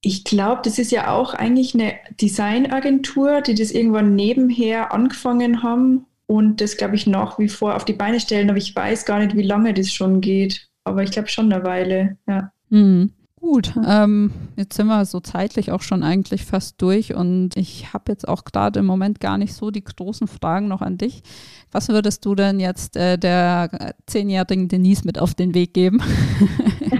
Ich glaube, das ist ja auch eigentlich eine Designagentur, die das irgendwann nebenher angefangen haben und das, glaube ich, nach wie vor auf die Beine stellen. Aber ich weiß gar nicht, wie lange das schon geht. Aber ich glaube schon eine Weile, ja. Mhm. Gut, ähm, jetzt sind wir so zeitlich auch schon eigentlich fast durch und ich habe jetzt auch gerade im Moment gar nicht so die großen Fragen noch an dich. Was würdest du denn jetzt äh, der zehnjährigen Denise mit auf den Weg geben?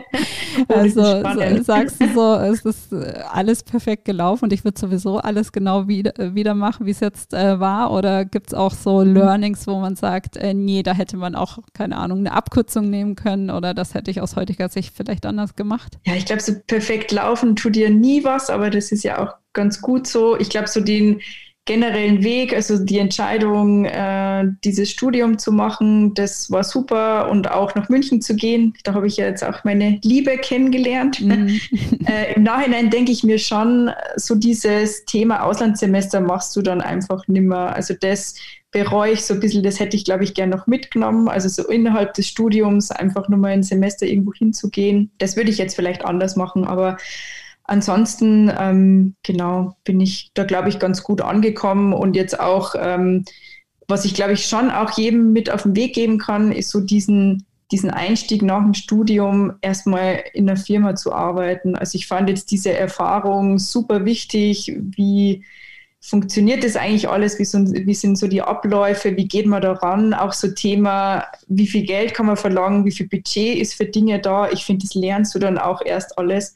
also so, sagst du so, es ist äh, alles perfekt gelaufen und ich würde sowieso alles genau wieder, äh, wieder machen, wie es jetzt äh, war? Oder gibt es auch so Learnings, wo man sagt, äh, nee, da hätte man auch, keine Ahnung, eine Abkürzung nehmen können oder das hätte ich aus heutiger Sicht vielleicht anders gemacht? Ja, ich glaube, so perfekt laufen tut dir nie was, aber das ist ja auch ganz gut so. Ich glaube, so den generellen Weg, also die Entscheidung, äh, dieses Studium zu machen, das war super und auch nach München zu gehen. Da habe ich ja jetzt auch meine Liebe kennengelernt. Mhm. äh, Im Nachhinein denke ich mir schon, so dieses Thema Auslandssemester machst du dann einfach nimmer. Also das bereue ich so ein bisschen, das hätte ich, glaube ich, gern noch mitgenommen. Also so innerhalb des Studiums einfach nur mal ein Semester irgendwo hinzugehen. Das würde ich jetzt vielleicht anders machen, aber ansonsten, ähm, genau, bin ich da, glaube ich, ganz gut angekommen und jetzt auch, ähm, was ich, glaube ich, schon auch jedem mit auf den Weg geben kann, ist so diesen, diesen Einstieg nach dem Studium erstmal in der Firma zu arbeiten. Also ich fand jetzt diese Erfahrung super wichtig, wie funktioniert das eigentlich alles, wie, so, wie sind so die Abläufe, wie geht man daran, auch so Thema, wie viel Geld kann man verlangen, wie viel Budget ist für Dinge da. Ich finde, das lernst du dann auch erst alles.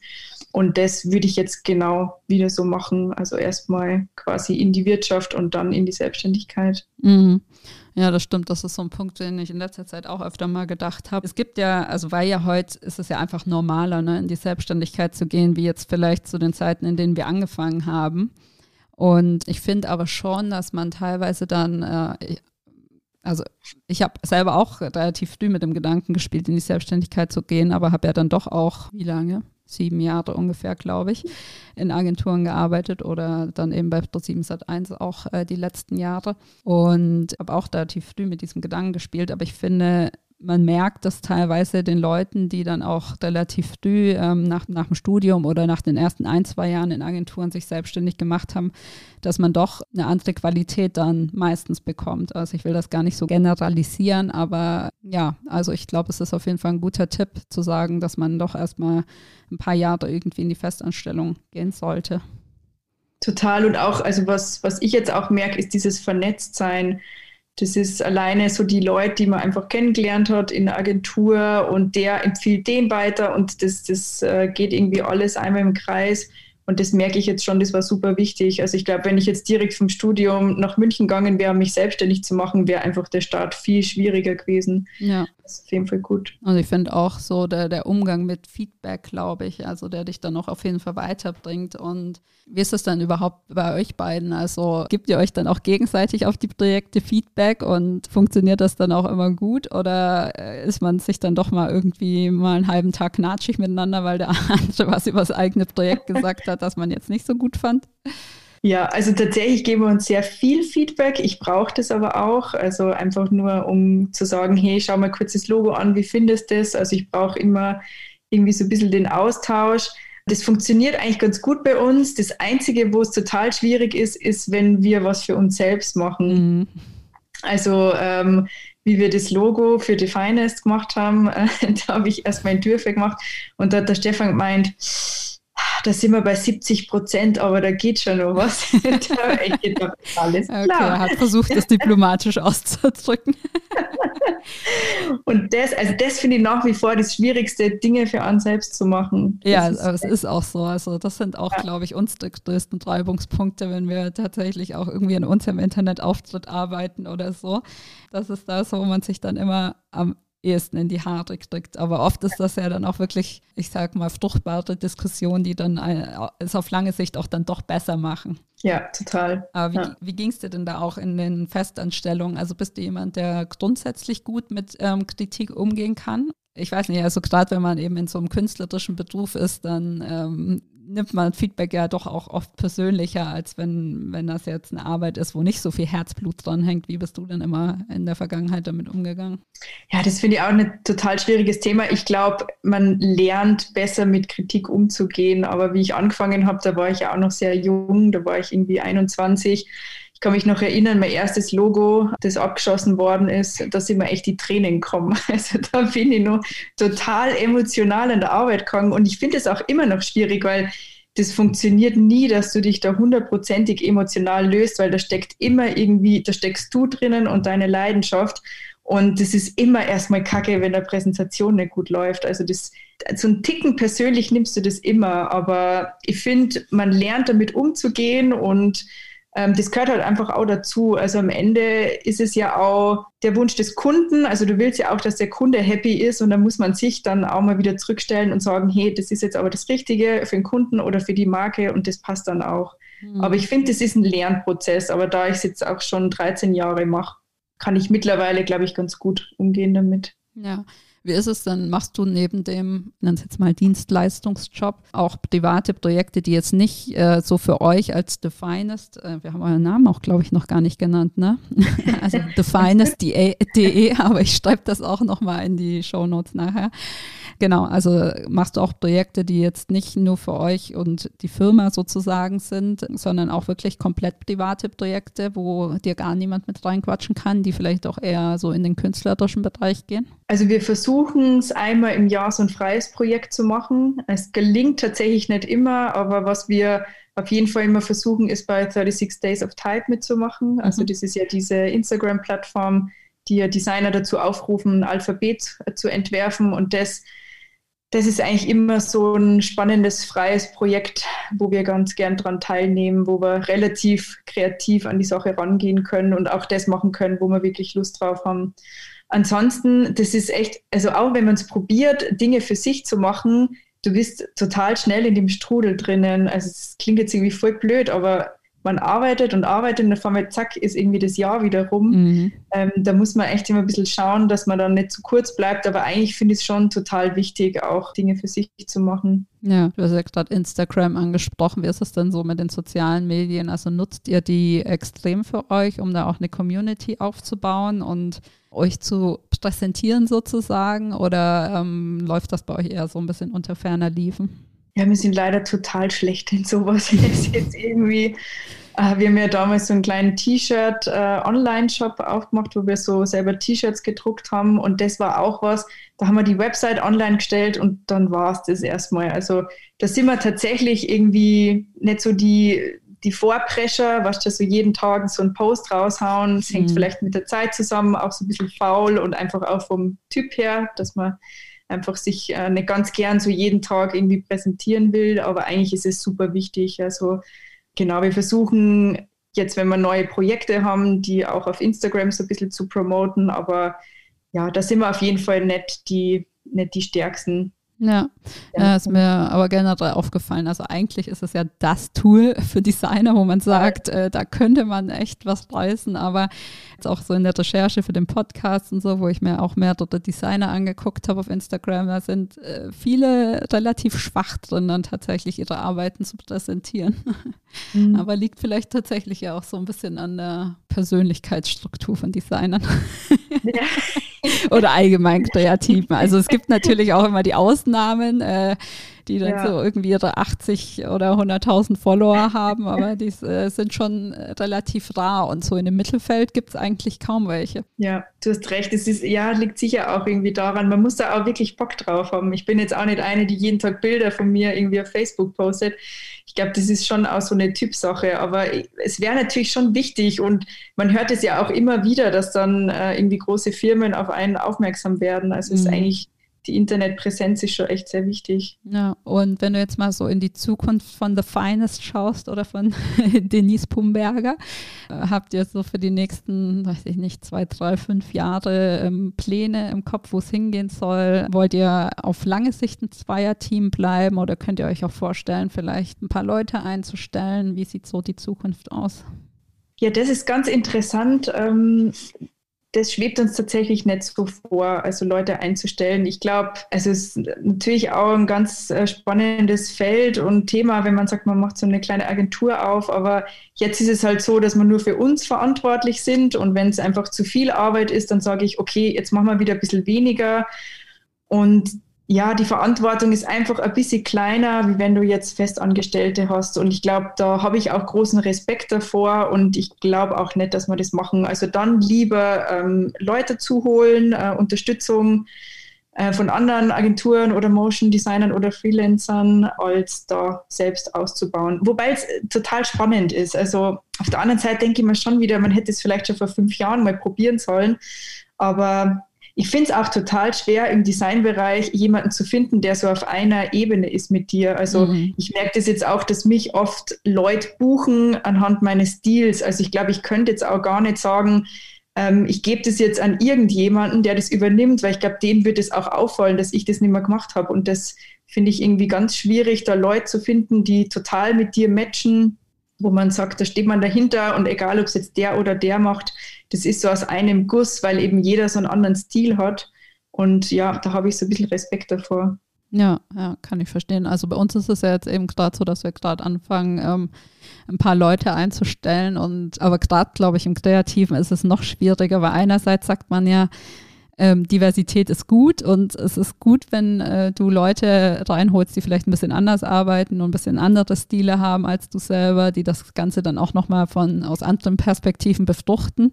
Und das würde ich jetzt genau wieder so machen. Also erstmal quasi in die Wirtschaft und dann in die Selbstständigkeit. Mhm. Ja, das stimmt. Das ist so ein Punkt, den ich in letzter Zeit auch öfter mal gedacht habe. Es gibt ja, also weil ja heute ist es ja einfach normaler, ne, in die Selbstständigkeit zu gehen, wie jetzt vielleicht zu den Zeiten, in denen wir angefangen haben. Und ich finde aber schon, dass man teilweise dann, äh, also ich habe selber auch relativ früh mit dem Gedanken gespielt, in die Selbstständigkeit zu gehen, aber habe ja dann doch auch, wie lange? Sieben Jahre ungefähr, glaube ich, in Agenturen gearbeitet oder dann eben bei Pro7 Sat1 auch äh, die letzten Jahre. Und habe auch relativ früh mit diesem Gedanken gespielt, aber ich finde, man merkt das teilweise den Leuten, die dann auch relativ früh ähm, nach, nach dem Studium oder nach den ersten ein, zwei Jahren in Agenturen sich selbstständig gemacht haben, dass man doch eine andere Qualität dann meistens bekommt. Also ich will das gar nicht so generalisieren, aber ja, also ich glaube, es ist auf jeden Fall ein guter Tipp zu sagen, dass man doch erstmal ein paar Jahre irgendwie in die Festanstellung gehen sollte. Total und auch, also was, was ich jetzt auch merke, ist dieses Vernetztsein das ist alleine so die Leute, die man einfach kennengelernt hat in der Agentur und der empfiehlt den weiter und das, das äh, geht irgendwie alles einmal im Kreis. Und das merke ich jetzt schon, das war super wichtig. Also ich glaube, wenn ich jetzt direkt vom Studium nach München gegangen wäre, mich selbstständig zu machen, wäre einfach der Start viel schwieriger gewesen. Ja. Das ist auf jeden Fall gut. Also ich finde auch so der, der Umgang mit Feedback, glaube ich, also der dich dann auch auf jeden Fall weiterbringt. Und wie ist es dann überhaupt bei euch beiden? Also gibt ihr euch dann auch gegenseitig auf die Projekte Feedback und funktioniert das dann auch immer gut? Oder äh, ist man sich dann doch mal irgendwie mal einen halben Tag natschig miteinander, weil der andere was über das eigene Projekt gesagt hat, das man jetzt nicht so gut fand? Ja, also tatsächlich geben wir uns sehr viel Feedback. Ich brauche das aber auch. Also einfach nur, um zu sagen, hey, schau mal kurz das Logo an, wie findest du das? Also ich brauche immer irgendwie so ein bisschen den Austausch. Das funktioniert eigentlich ganz gut bei uns. Das Einzige, wo es total schwierig ist, ist, wenn wir was für uns selbst machen. Mhm. Also ähm, wie wir das Logo für Finest gemacht haben, äh, da habe ich erst mein Türfe gemacht und da hat der Stefan gemeint, da sind wir bei 70 Prozent, aber da geht schon noch was. da geht doch alles klar. Okay, er hat versucht, das diplomatisch auszudrücken. Und das, also das finde ich nach wie vor das Schwierigste, Dinge für einen selbst zu machen. Ja, aber es ist auch so. Also das sind auch, ja. glaube ich, unsere größten Treibungspunkte, wenn wir tatsächlich auch irgendwie an unserem Internetauftritt arbeiten oder so. Das ist das, wo man sich dann immer am ehesten in die Haare kriegt. Aber oft ist das ja dann auch wirklich, ich sag mal, fruchtbare Diskussionen, die dann äh, es auf lange Sicht auch dann doch besser machen. Ja, total. Aber wie, ja. wie ging es dir denn da auch in den Festanstellungen? Also bist du jemand, der grundsätzlich gut mit ähm, Kritik umgehen kann? Ich weiß nicht, also gerade wenn man eben in so einem künstlerischen Beruf ist, dann ähm, nimmt man Feedback ja doch auch oft persönlicher, als wenn, wenn das jetzt eine Arbeit ist, wo nicht so viel Herzblut dran hängt. Wie bist du denn immer in der Vergangenheit damit umgegangen? Ja, das finde ich auch ein total schwieriges Thema. Ich glaube, man lernt besser mit Kritik umzugehen. Aber wie ich angefangen habe, da war ich ja auch noch sehr jung, da war ich irgendwie 21 ich kann mich noch erinnern, mein erstes Logo, das abgeschossen worden ist, da sind mir echt die Tränen gekommen. Also da bin ich noch total emotional in der Arbeit gegangen und ich finde es auch immer noch schwierig, weil das funktioniert nie, dass du dich da hundertprozentig emotional löst, weil da steckt immer irgendwie, da steckst du drinnen und deine Leidenschaft. Und das ist immer erstmal kacke, wenn der Präsentation nicht gut läuft. Also das, so ein Ticken persönlich nimmst du das immer. Aber ich finde, man lernt damit umzugehen und das gehört halt einfach auch dazu. Also am Ende ist es ja auch der Wunsch des Kunden. Also du willst ja auch, dass der Kunde happy ist und dann muss man sich dann auch mal wieder zurückstellen und sagen, hey, das ist jetzt aber das Richtige für den Kunden oder für die Marke und das passt dann auch. Mhm. Aber ich finde, das ist ein Lernprozess. Aber da ich es jetzt auch schon 13 Jahre mache, kann ich mittlerweile, glaube ich, ganz gut umgehen damit. Ja, wie ist es denn? Machst du neben dem, nenn jetzt mal Dienstleistungsjob, auch private Projekte, die jetzt nicht äh, so für euch als The Finest, äh, wir haben euren Namen auch, glaube ich, noch gar nicht genannt, ne? also The Finest.de, aber ich schreibe das auch nochmal in die Show Notes nachher. Genau, also machst du auch Projekte, die jetzt nicht nur für euch und die Firma sozusagen sind, sondern auch wirklich komplett private Projekte, wo dir gar niemand mit reinquatschen kann, die vielleicht auch eher so in den künstlerischen Bereich gehen? Also wir versuchen es einmal im Jahr so ein freies Projekt zu machen. Es gelingt tatsächlich nicht immer, aber was wir auf jeden Fall immer versuchen, ist bei 36 Days of Type mitzumachen. Also mhm. das ist ja diese Instagram-Plattform, die ja Designer dazu aufrufen, ein Alphabet zu entwerfen und das das ist eigentlich immer so ein spannendes, freies Projekt, wo wir ganz gern dran teilnehmen, wo wir relativ kreativ an die Sache rangehen können und auch das machen können, wo wir wirklich Lust drauf haben. Ansonsten, das ist echt, also auch wenn man es probiert, Dinge für sich zu machen, du bist total schnell in dem Strudel drinnen. Also es klingt jetzt irgendwie voll blöd, aber man arbeitet und arbeitet und dann fahren wir, zack, ist irgendwie das Jahr wieder rum. Mhm. Ähm, da muss man echt immer ein bisschen schauen, dass man dann nicht zu kurz bleibt. Aber eigentlich finde ich es schon total wichtig, auch Dinge für sich zu machen. Ja, du hast ja gerade Instagram angesprochen. Wie ist es denn so mit den sozialen Medien? Also nutzt ihr die extrem für euch, um da auch eine Community aufzubauen und euch zu präsentieren sozusagen? Oder ähm, läuft das bei euch eher so ein bisschen unter ferner Liefen? Ja, wir sind leider total schlecht in sowas. jetzt irgendwie, äh, wir haben ja damals so einen kleinen T-Shirt-Online-Shop äh, aufgemacht, wo wir so selber T-Shirts gedruckt haben. Und das war auch was, da haben wir die Website online gestellt und dann war es das erstmal. Also da sind wir tatsächlich irgendwie nicht so die, die Vorprescher, was du so jeden Tag so einen Post raushauen. Das mhm. hängt vielleicht mit der Zeit zusammen, auch so ein bisschen faul und einfach auch vom Typ her, dass man einfach sich äh, nicht ganz gern so jeden Tag irgendwie präsentieren will, aber eigentlich ist es super wichtig. Also genau, wir versuchen jetzt, wenn wir neue Projekte haben, die auch auf Instagram so ein bisschen zu promoten, aber ja, da sind wir auf jeden Fall nicht die, nicht die stärksten. Ja, ja, ist mir aber generell aufgefallen. Also eigentlich ist es ja das Tool für Designer, wo man sagt, äh, da könnte man echt was reißen. Aber jetzt auch so in der Recherche für den Podcast und so, wo ich mir auch mehr dort Designer angeguckt habe auf Instagram, da sind äh, viele relativ schwach drin, dann tatsächlich ihre Arbeiten zu präsentieren. Mhm. Aber liegt vielleicht tatsächlich ja auch so ein bisschen an der Persönlichkeitsstruktur von Designern. Oder allgemein Kreativen. Also es gibt natürlich auch immer die Ausnahmen. Äh, die dann ja. so irgendwie ihre 80 oder 100.000 Follower haben, aber die äh, sind schon relativ rar und so in dem Mittelfeld gibt es eigentlich kaum welche. Ja, du hast recht. Es ist, ja, liegt sicher auch irgendwie daran, man muss da auch wirklich Bock drauf haben. Ich bin jetzt auch nicht eine, die jeden Tag Bilder von mir irgendwie auf Facebook postet. Ich glaube, das ist schon auch so eine Typsache, aber es wäre natürlich schon wichtig und man hört es ja auch immer wieder, dass dann äh, irgendwie große Firmen auf einen aufmerksam werden. Also mhm. ist eigentlich die Internetpräsenz ist schon echt sehr wichtig. Ja, und wenn du jetzt mal so in die Zukunft von The Finest schaust oder von Denise Pumberger, äh, habt ihr so für die nächsten, weiß ich nicht, zwei, drei, fünf Jahre ähm, Pläne im Kopf, wo es hingehen soll? Wollt ihr auf lange Sicht ein Zweierteam bleiben oder könnt ihr euch auch vorstellen, vielleicht ein paar Leute einzustellen? Wie sieht so die Zukunft aus? Ja, das ist ganz interessant. Ähm, das schwebt uns tatsächlich nicht so vor, also Leute einzustellen. Ich glaube, also es ist natürlich auch ein ganz äh, spannendes Feld und Thema, wenn man sagt, man macht so eine kleine Agentur auf. Aber jetzt ist es halt so, dass wir nur für uns verantwortlich sind. Und wenn es einfach zu viel Arbeit ist, dann sage ich, okay, jetzt machen wir wieder ein bisschen weniger. Und ja, die Verantwortung ist einfach ein bisschen kleiner, wie wenn du jetzt Festangestellte hast. Und ich glaube, da habe ich auch großen Respekt davor und ich glaube auch nicht, dass wir das machen. Also dann lieber ähm, Leute zuholen, äh, Unterstützung äh, von anderen Agenturen oder Motion Designern oder Freelancern, als da selbst auszubauen. Wobei es total spannend ist. Also auf der anderen Seite denke ich mir schon wieder, man hätte es vielleicht schon vor fünf Jahren mal probieren sollen. Aber ich finde es auch total schwer, im Designbereich jemanden zu finden, der so auf einer Ebene ist mit dir. Also mhm. ich merke das jetzt auch, dass mich oft Leute buchen anhand meines Stils. Also ich glaube, ich könnte jetzt auch gar nicht sagen, ähm, ich gebe das jetzt an irgendjemanden, der das übernimmt, weil ich glaube, dem wird es auch auffallen, dass ich das nicht mehr gemacht habe. Und das finde ich irgendwie ganz schwierig, da Leute zu finden, die total mit dir matchen, wo man sagt, da steht man dahinter und egal, ob es jetzt der oder der macht, das ist so aus einem Guss, weil eben jeder so einen anderen Stil hat. Und ja, da habe ich so ein bisschen Respekt davor. Ja, ja, kann ich verstehen. Also bei uns ist es ja jetzt eben gerade so, dass wir gerade anfangen, ähm, ein paar Leute einzustellen. Und aber gerade, glaube ich, im Kreativen ist es noch schwieriger, weil einerseits sagt man ja, ähm, Diversität ist gut und es ist gut, wenn äh, du Leute reinholst, die vielleicht ein bisschen anders arbeiten und ein bisschen andere Stile haben als du selber, die das Ganze dann auch nochmal von aus anderen Perspektiven befruchten.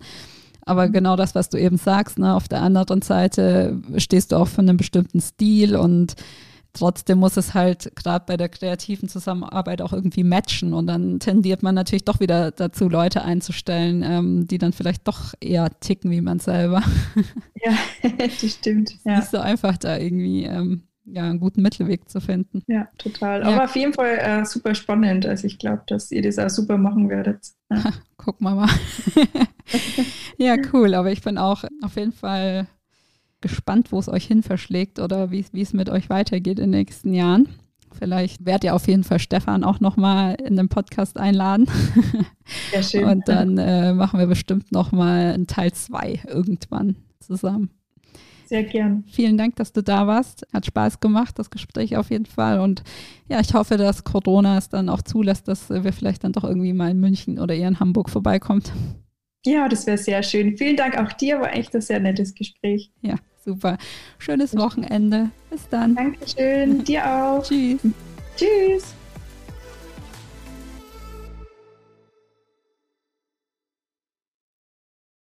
Aber mhm. genau das, was du eben sagst, ne, auf der anderen Seite stehst du auch für einen bestimmten Stil und Trotzdem muss es halt gerade bei der kreativen Zusammenarbeit auch irgendwie matchen und dann tendiert man natürlich doch wieder dazu, Leute einzustellen, ähm, die dann vielleicht doch eher ticken wie man selber. Ja, das stimmt. Ja. Nicht so einfach da irgendwie ähm, ja, einen guten Mittelweg zu finden. Ja, total. Aber auf jeden Fall äh, super spannend. Also ich glaube, dass ihr das auch super machen werdet. Ja. Gucken wir mal. ja, cool. Aber ich bin auch auf jeden Fall gespannt, wo es euch hin verschlägt oder wie es mit euch weitergeht in den nächsten Jahren. Vielleicht werdet ihr auf jeden Fall Stefan auch nochmal in den Podcast einladen. Ja, schön. Und dann äh, machen wir bestimmt nochmal einen Teil 2 irgendwann zusammen. Sehr gern. Vielen Dank, dass du da warst. Hat Spaß gemacht, das Gespräch auf jeden Fall. Und ja, ich hoffe, dass Corona es dann auch zulässt, dass wir vielleicht dann doch irgendwie mal in München oder eher in Hamburg vorbeikommt. Ja, das wäre sehr schön. Vielen Dank auch dir, war echt ein sehr nettes Gespräch. Ja, Super. Schönes Wochenende. Bis dann. Dankeschön. Dir auch. Tschüss. Tschüss.